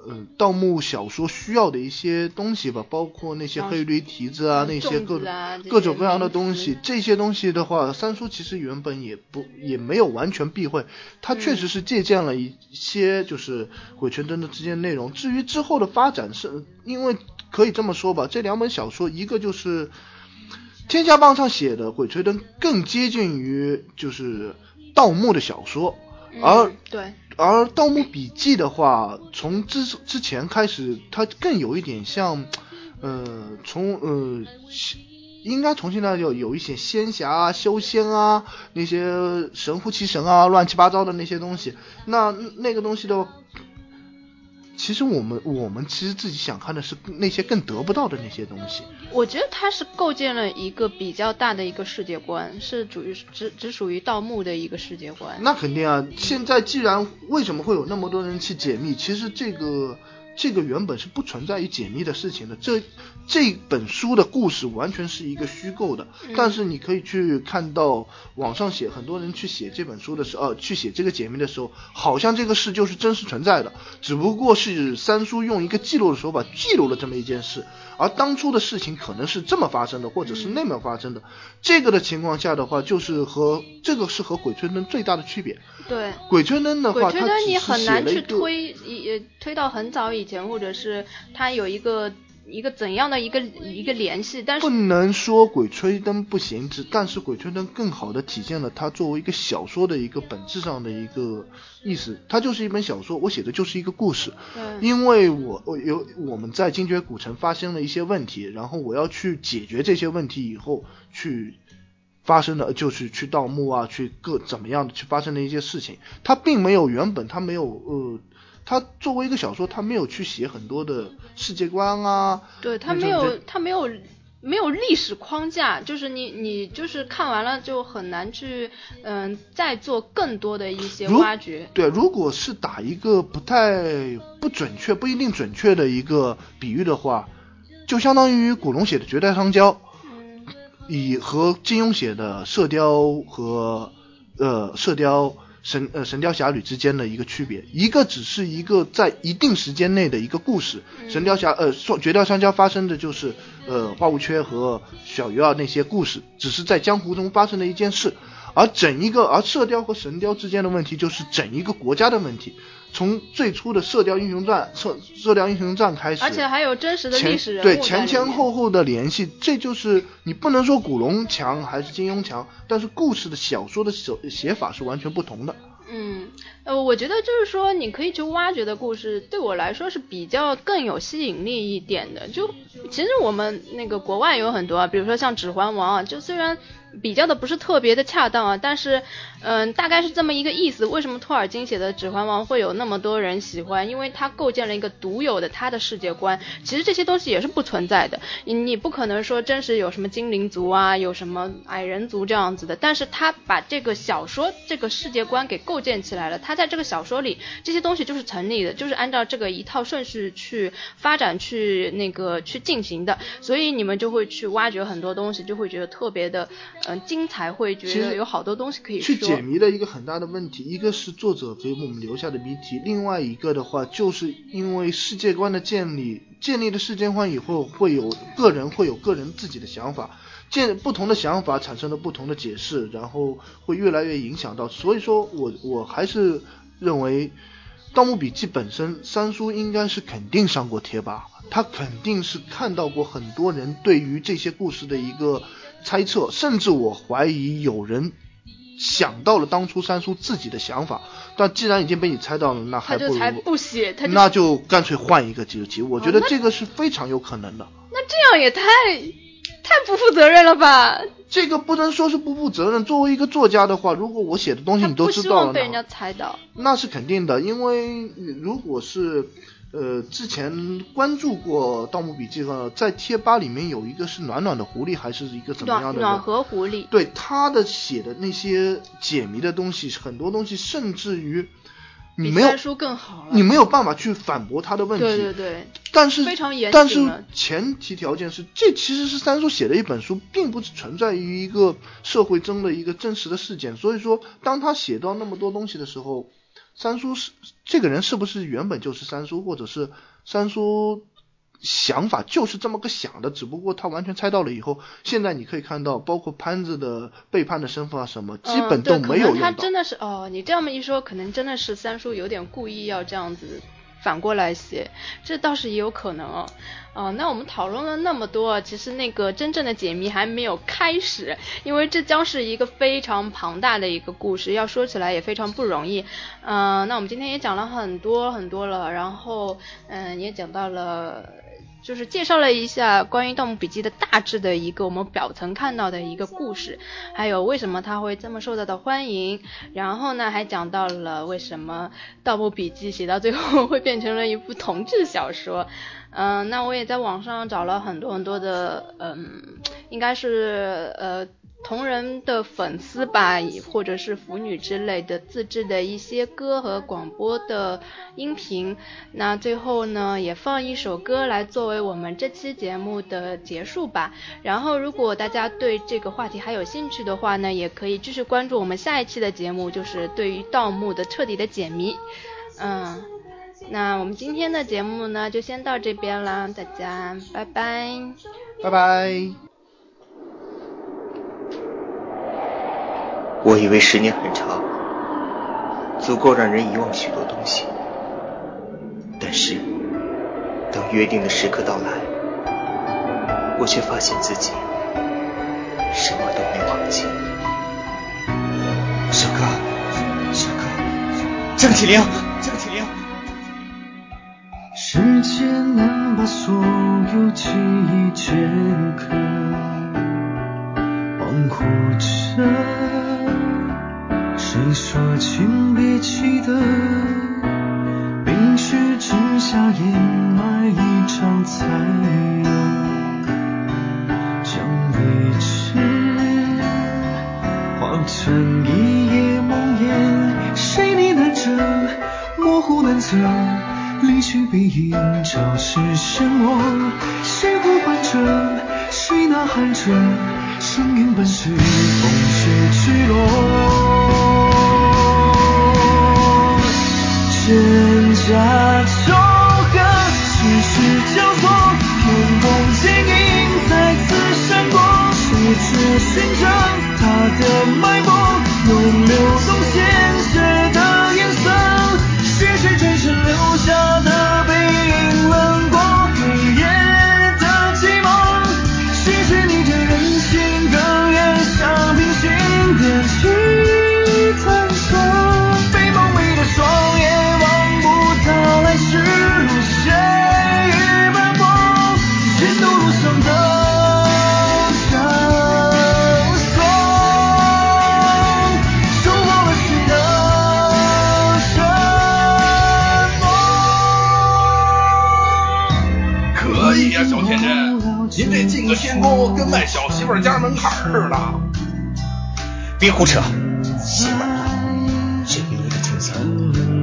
呃，盗墓小说需要的一些东西吧，包括那些黑驴蹄子啊，嗯那些各种、啊些各种各样的东西，这些东西的话，三叔其实原本也不也没有完全避讳，他确实是借鉴了一些就是鬼吹灯的这些内容。至于之后的发展是，因为可以这么说吧，这两本小说，一个就是天下棒上写的鬼吹灯更接近于就是盗墓的小说，而嗯对，而《盗墓笔记》的话，从之之前开始，它更有一点像，呃，从呃，应该从现在就有一些仙侠啊、修仙啊，那些神乎其神啊、乱七八糟的那些东西。那那个东西的话，其实我们我们其实自己想看的是那些更得不到的那些东西。我觉得它是构建了一个比较大的一个世界观，是属于只只属于盗墓的一个世界观。那肯定啊！现在既然为什么会有那么多人去解密？其实这个这个原本是不存在于解密的事情的。这这本书的故事完全是一个虚构的，嗯但是你可以去看到网上写很多人去写这本书的时候，呃，去写这个解密的时候，好像这个事就是真实存在的，只不过是三叔用一个记录的手法记录了这么一件事。而当初的事情可能是这么发生的，或者是那么发生的。这个的情况下的话，就是和这个是和鬼吹灯最大的区别。对，鬼吹灯的话，鬼吹灯你很难去推一呃推到很早以前，或者是它有一个一个怎样的一个一个联系，但是不能说鬼吹灯不行，只但是鬼吹灯更好的体现了它作为一个小说的一个本质上的一个意思。它就是一本小说，我写的就是一个故事。对因为我我有我们在精绝古城发生了一些问题，然后我要去解决这些问题以后去发生的就是去盗墓啊，去各怎么样的去发生的一些事情。它并没有原本它没有呃，它作为一个小说，他没有去写很多的世界观啊，对他没有那种这它没有没有历史框架，就是你你就是看完了就很难去嗯再做更多的一些挖掘。对，如果是打一个不太不准确、不一定准确的一个比喻的话，就相当于古龙写的《绝代双骄》，嗯以和金庸写的《射雕》和呃《射雕神呃神雕侠侣》之间的一个区别，一个只是一个在一定时间内的一个故事，神雕侠呃双绝代双骄发生的就是呃花无缺和小鱼儿那些故事，只是在江湖中发生的一件事。而整一个，而射雕和神雕之间的问题就是整一个国家的问题。从最初的《射雕英雄传》射《射雕英雄传》开始，而且还有真实的历史人物对前前后后的联系，这就是你不能说古龙强还是金庸强，但是故事的小说的写写法是完全不同的。嗯，呃，我觉得就是说，你可以去挖掘的故事，对我来说是比较更有吸引力一点的。就其实我们那个国外有很多啊，比如说像《指环王》啊，就虽然比较的不是特别的恰当啊，但是嗯、大概是这么一个意思。为什么托尔金写的《指环王》会有那么多人喜欢？因为他构建了一个独有的他的世界观。其实这些东西也是不存在的，你你不可能说真实有什么精灵族啊，有什么矮人族这样子的。但是他把这个小说这个世界观给构建起来了，他在这个小说里这些东西就是成立的，就是按照这个一套顺序去发展去那个去进行的，所以你们就会去挖掘很多东西，就会觉得特别的嗯精彩会觉得有好多东西可以说。解谜的一个很大的问题，一个是作者给我们留下的谜题，另外一个的话，就是因为世界观的建立，建立了世界观以后，会有个人会有个人自己的想法，建不同的想法产生了不同的解释，然后会越来越影响到，所以说我我还是认为。《盗墓笔记》本身，三叔应该是肯定上过贴吧，他肯定是看到过很多人对于这些故事的一个猜测，甚至我怀疑有人想到了当初三叔自己的想法。但既然已经被你猜到了，那还不如不写，他那就干脆换一个结局。我觉得这个是非常有可能的。那这样也太太不负责任了吧？这个不能说是不负责任。作为一个作家的话，如果我写的东西你都知道了，被人家猜到，那是肯定的。因为如果是呃之前关注过《盗墓笔记》的在贴吧里面有一个是暖暖的狐狸，还是一个怎么样的暖和狐狸？对他的写的那些解谜的东西，很多东西甚至于。你没有书更好，你没有办法去反驳他的问题。对对对。但是非常严但是前提条件是，这其实是三叔写的一本书，并不存在于一个社会中的一个真实的事件。所以说，当他写到那么多东西的时候，三叔是这个人是不是原本就是三叔，或者是三叔？想法就是这么个想的，只不过他完全猜到了以后，现在你可以看到，包括潘子的背叛的身份啊什么，基本都没有用他真的是哦，你这么一说，可能真的是三叔有点故意要这样子反过来写，这倒是也有可能哦。那我们讨论了那么多，其实那个真正的解谜还没有开始，因为这将是一个非常庞大的一个故事，要说起来也非常不容易。嗯，那我们今天也讲了很多很多了，然后嗯，也讲到了。就是介绍了一下关于《盗墓笔记》的大致的一个我们表层看到的一个故事，还有为什么它会这么受到的欢迎。然后呢，还讲到了为什么《盗墓笔记》写到最后 会变成了一部同志小说。嗯，那我也在网上找了很多很多的，嗯，应该是呃。同人的粉丝吧，或者是腐女之类的自制的一些歌和广播的音频。那最后呢，也放一首歌来作为我们这期节目的结束吧。然后，如果大家对这个话题还有兴趣的话呢，也可以继续关注我们下一期的节目，就是对于盗墓的彻底的解谜。嗯，那我们今天的节目呢，就先到这边了，大家拜拜，拜拜。我以为十年很长，足够让人遗忘许多东西。但是，当约定的时刻到来，我却发现自己什么都没忘记。小哥，小哥，郑启灵，郑启灵。时间能把所有记忆镌刻，恍惚着。谁说请别记得？冰雪之下掩埋一场残热，将未知化成一夜梦魇。谁呢喃着模糊难测，离去背影潮湿漩涡。谁呼唤着？谁呐喊着？声音本是风雪去落。挣扎事了。别胡扯，媳妇儿，这个你的挺行，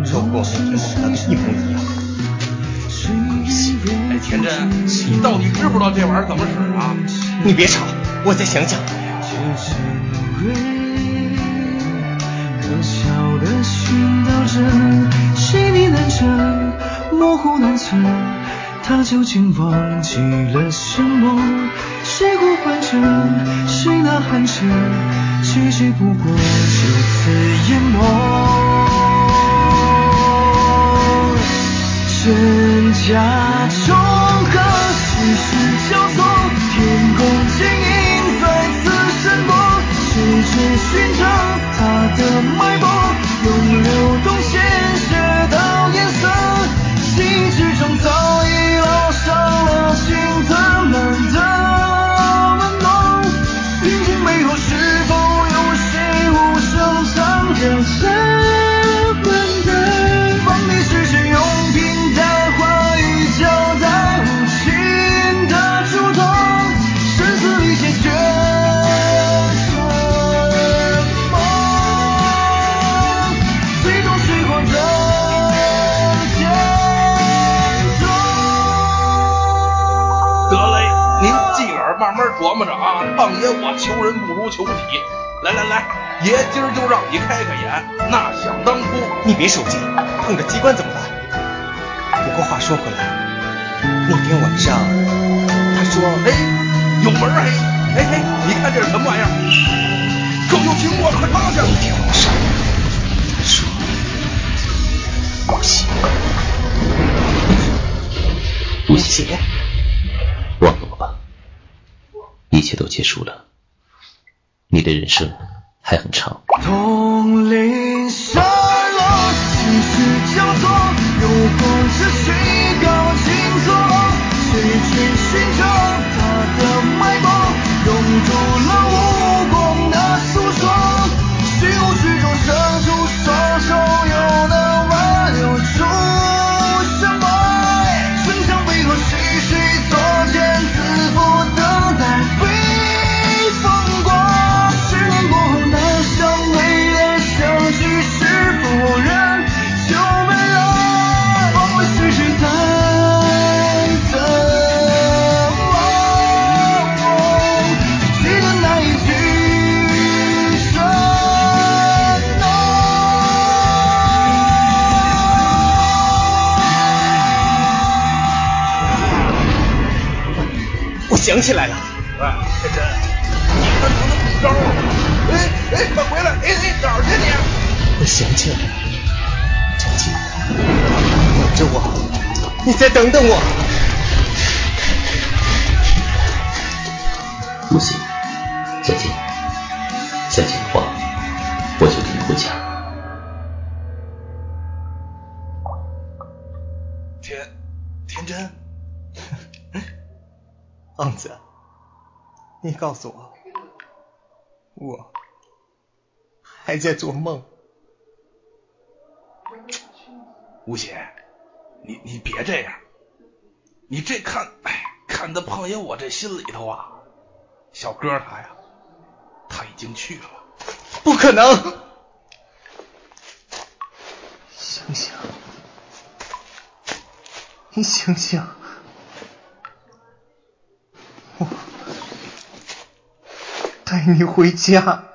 说不过你天晚的都一模一样。哎，田真，你到底知不知道这玩意儿怎么使啊？你别吵，我再想想。可笑的寻找着，细腻难测，模糊难存，他究竟忘记了什么？谁呼唤着，谁呐喊着，结局不过就此淹没。真假我求人不如求己。来来来，爷今儿就让你开开眼。那想当初，你别手劲，碰着机关怎么办？不过话说回来，那天晚上他说，哎，有门儿哎，哎哎，你看这是什么玩意儿？可有情况可他去。那天晚上他说不行，不行，忘了我吧，一一切都结束了，你的人生还很长。想起来了，哎，天真，你他娘的不招了。哎哎，快回来！哎哎，哪儿去你？我想起来了，张静，等着我，你再等等我。不行，你告诉我，我还在做梦。吴邪，你你别这样，你这看，哎，看的胖爷我这心里头啊，小哥他呀，他已经去了。不可能！醒醒！你醒醒！带你回家。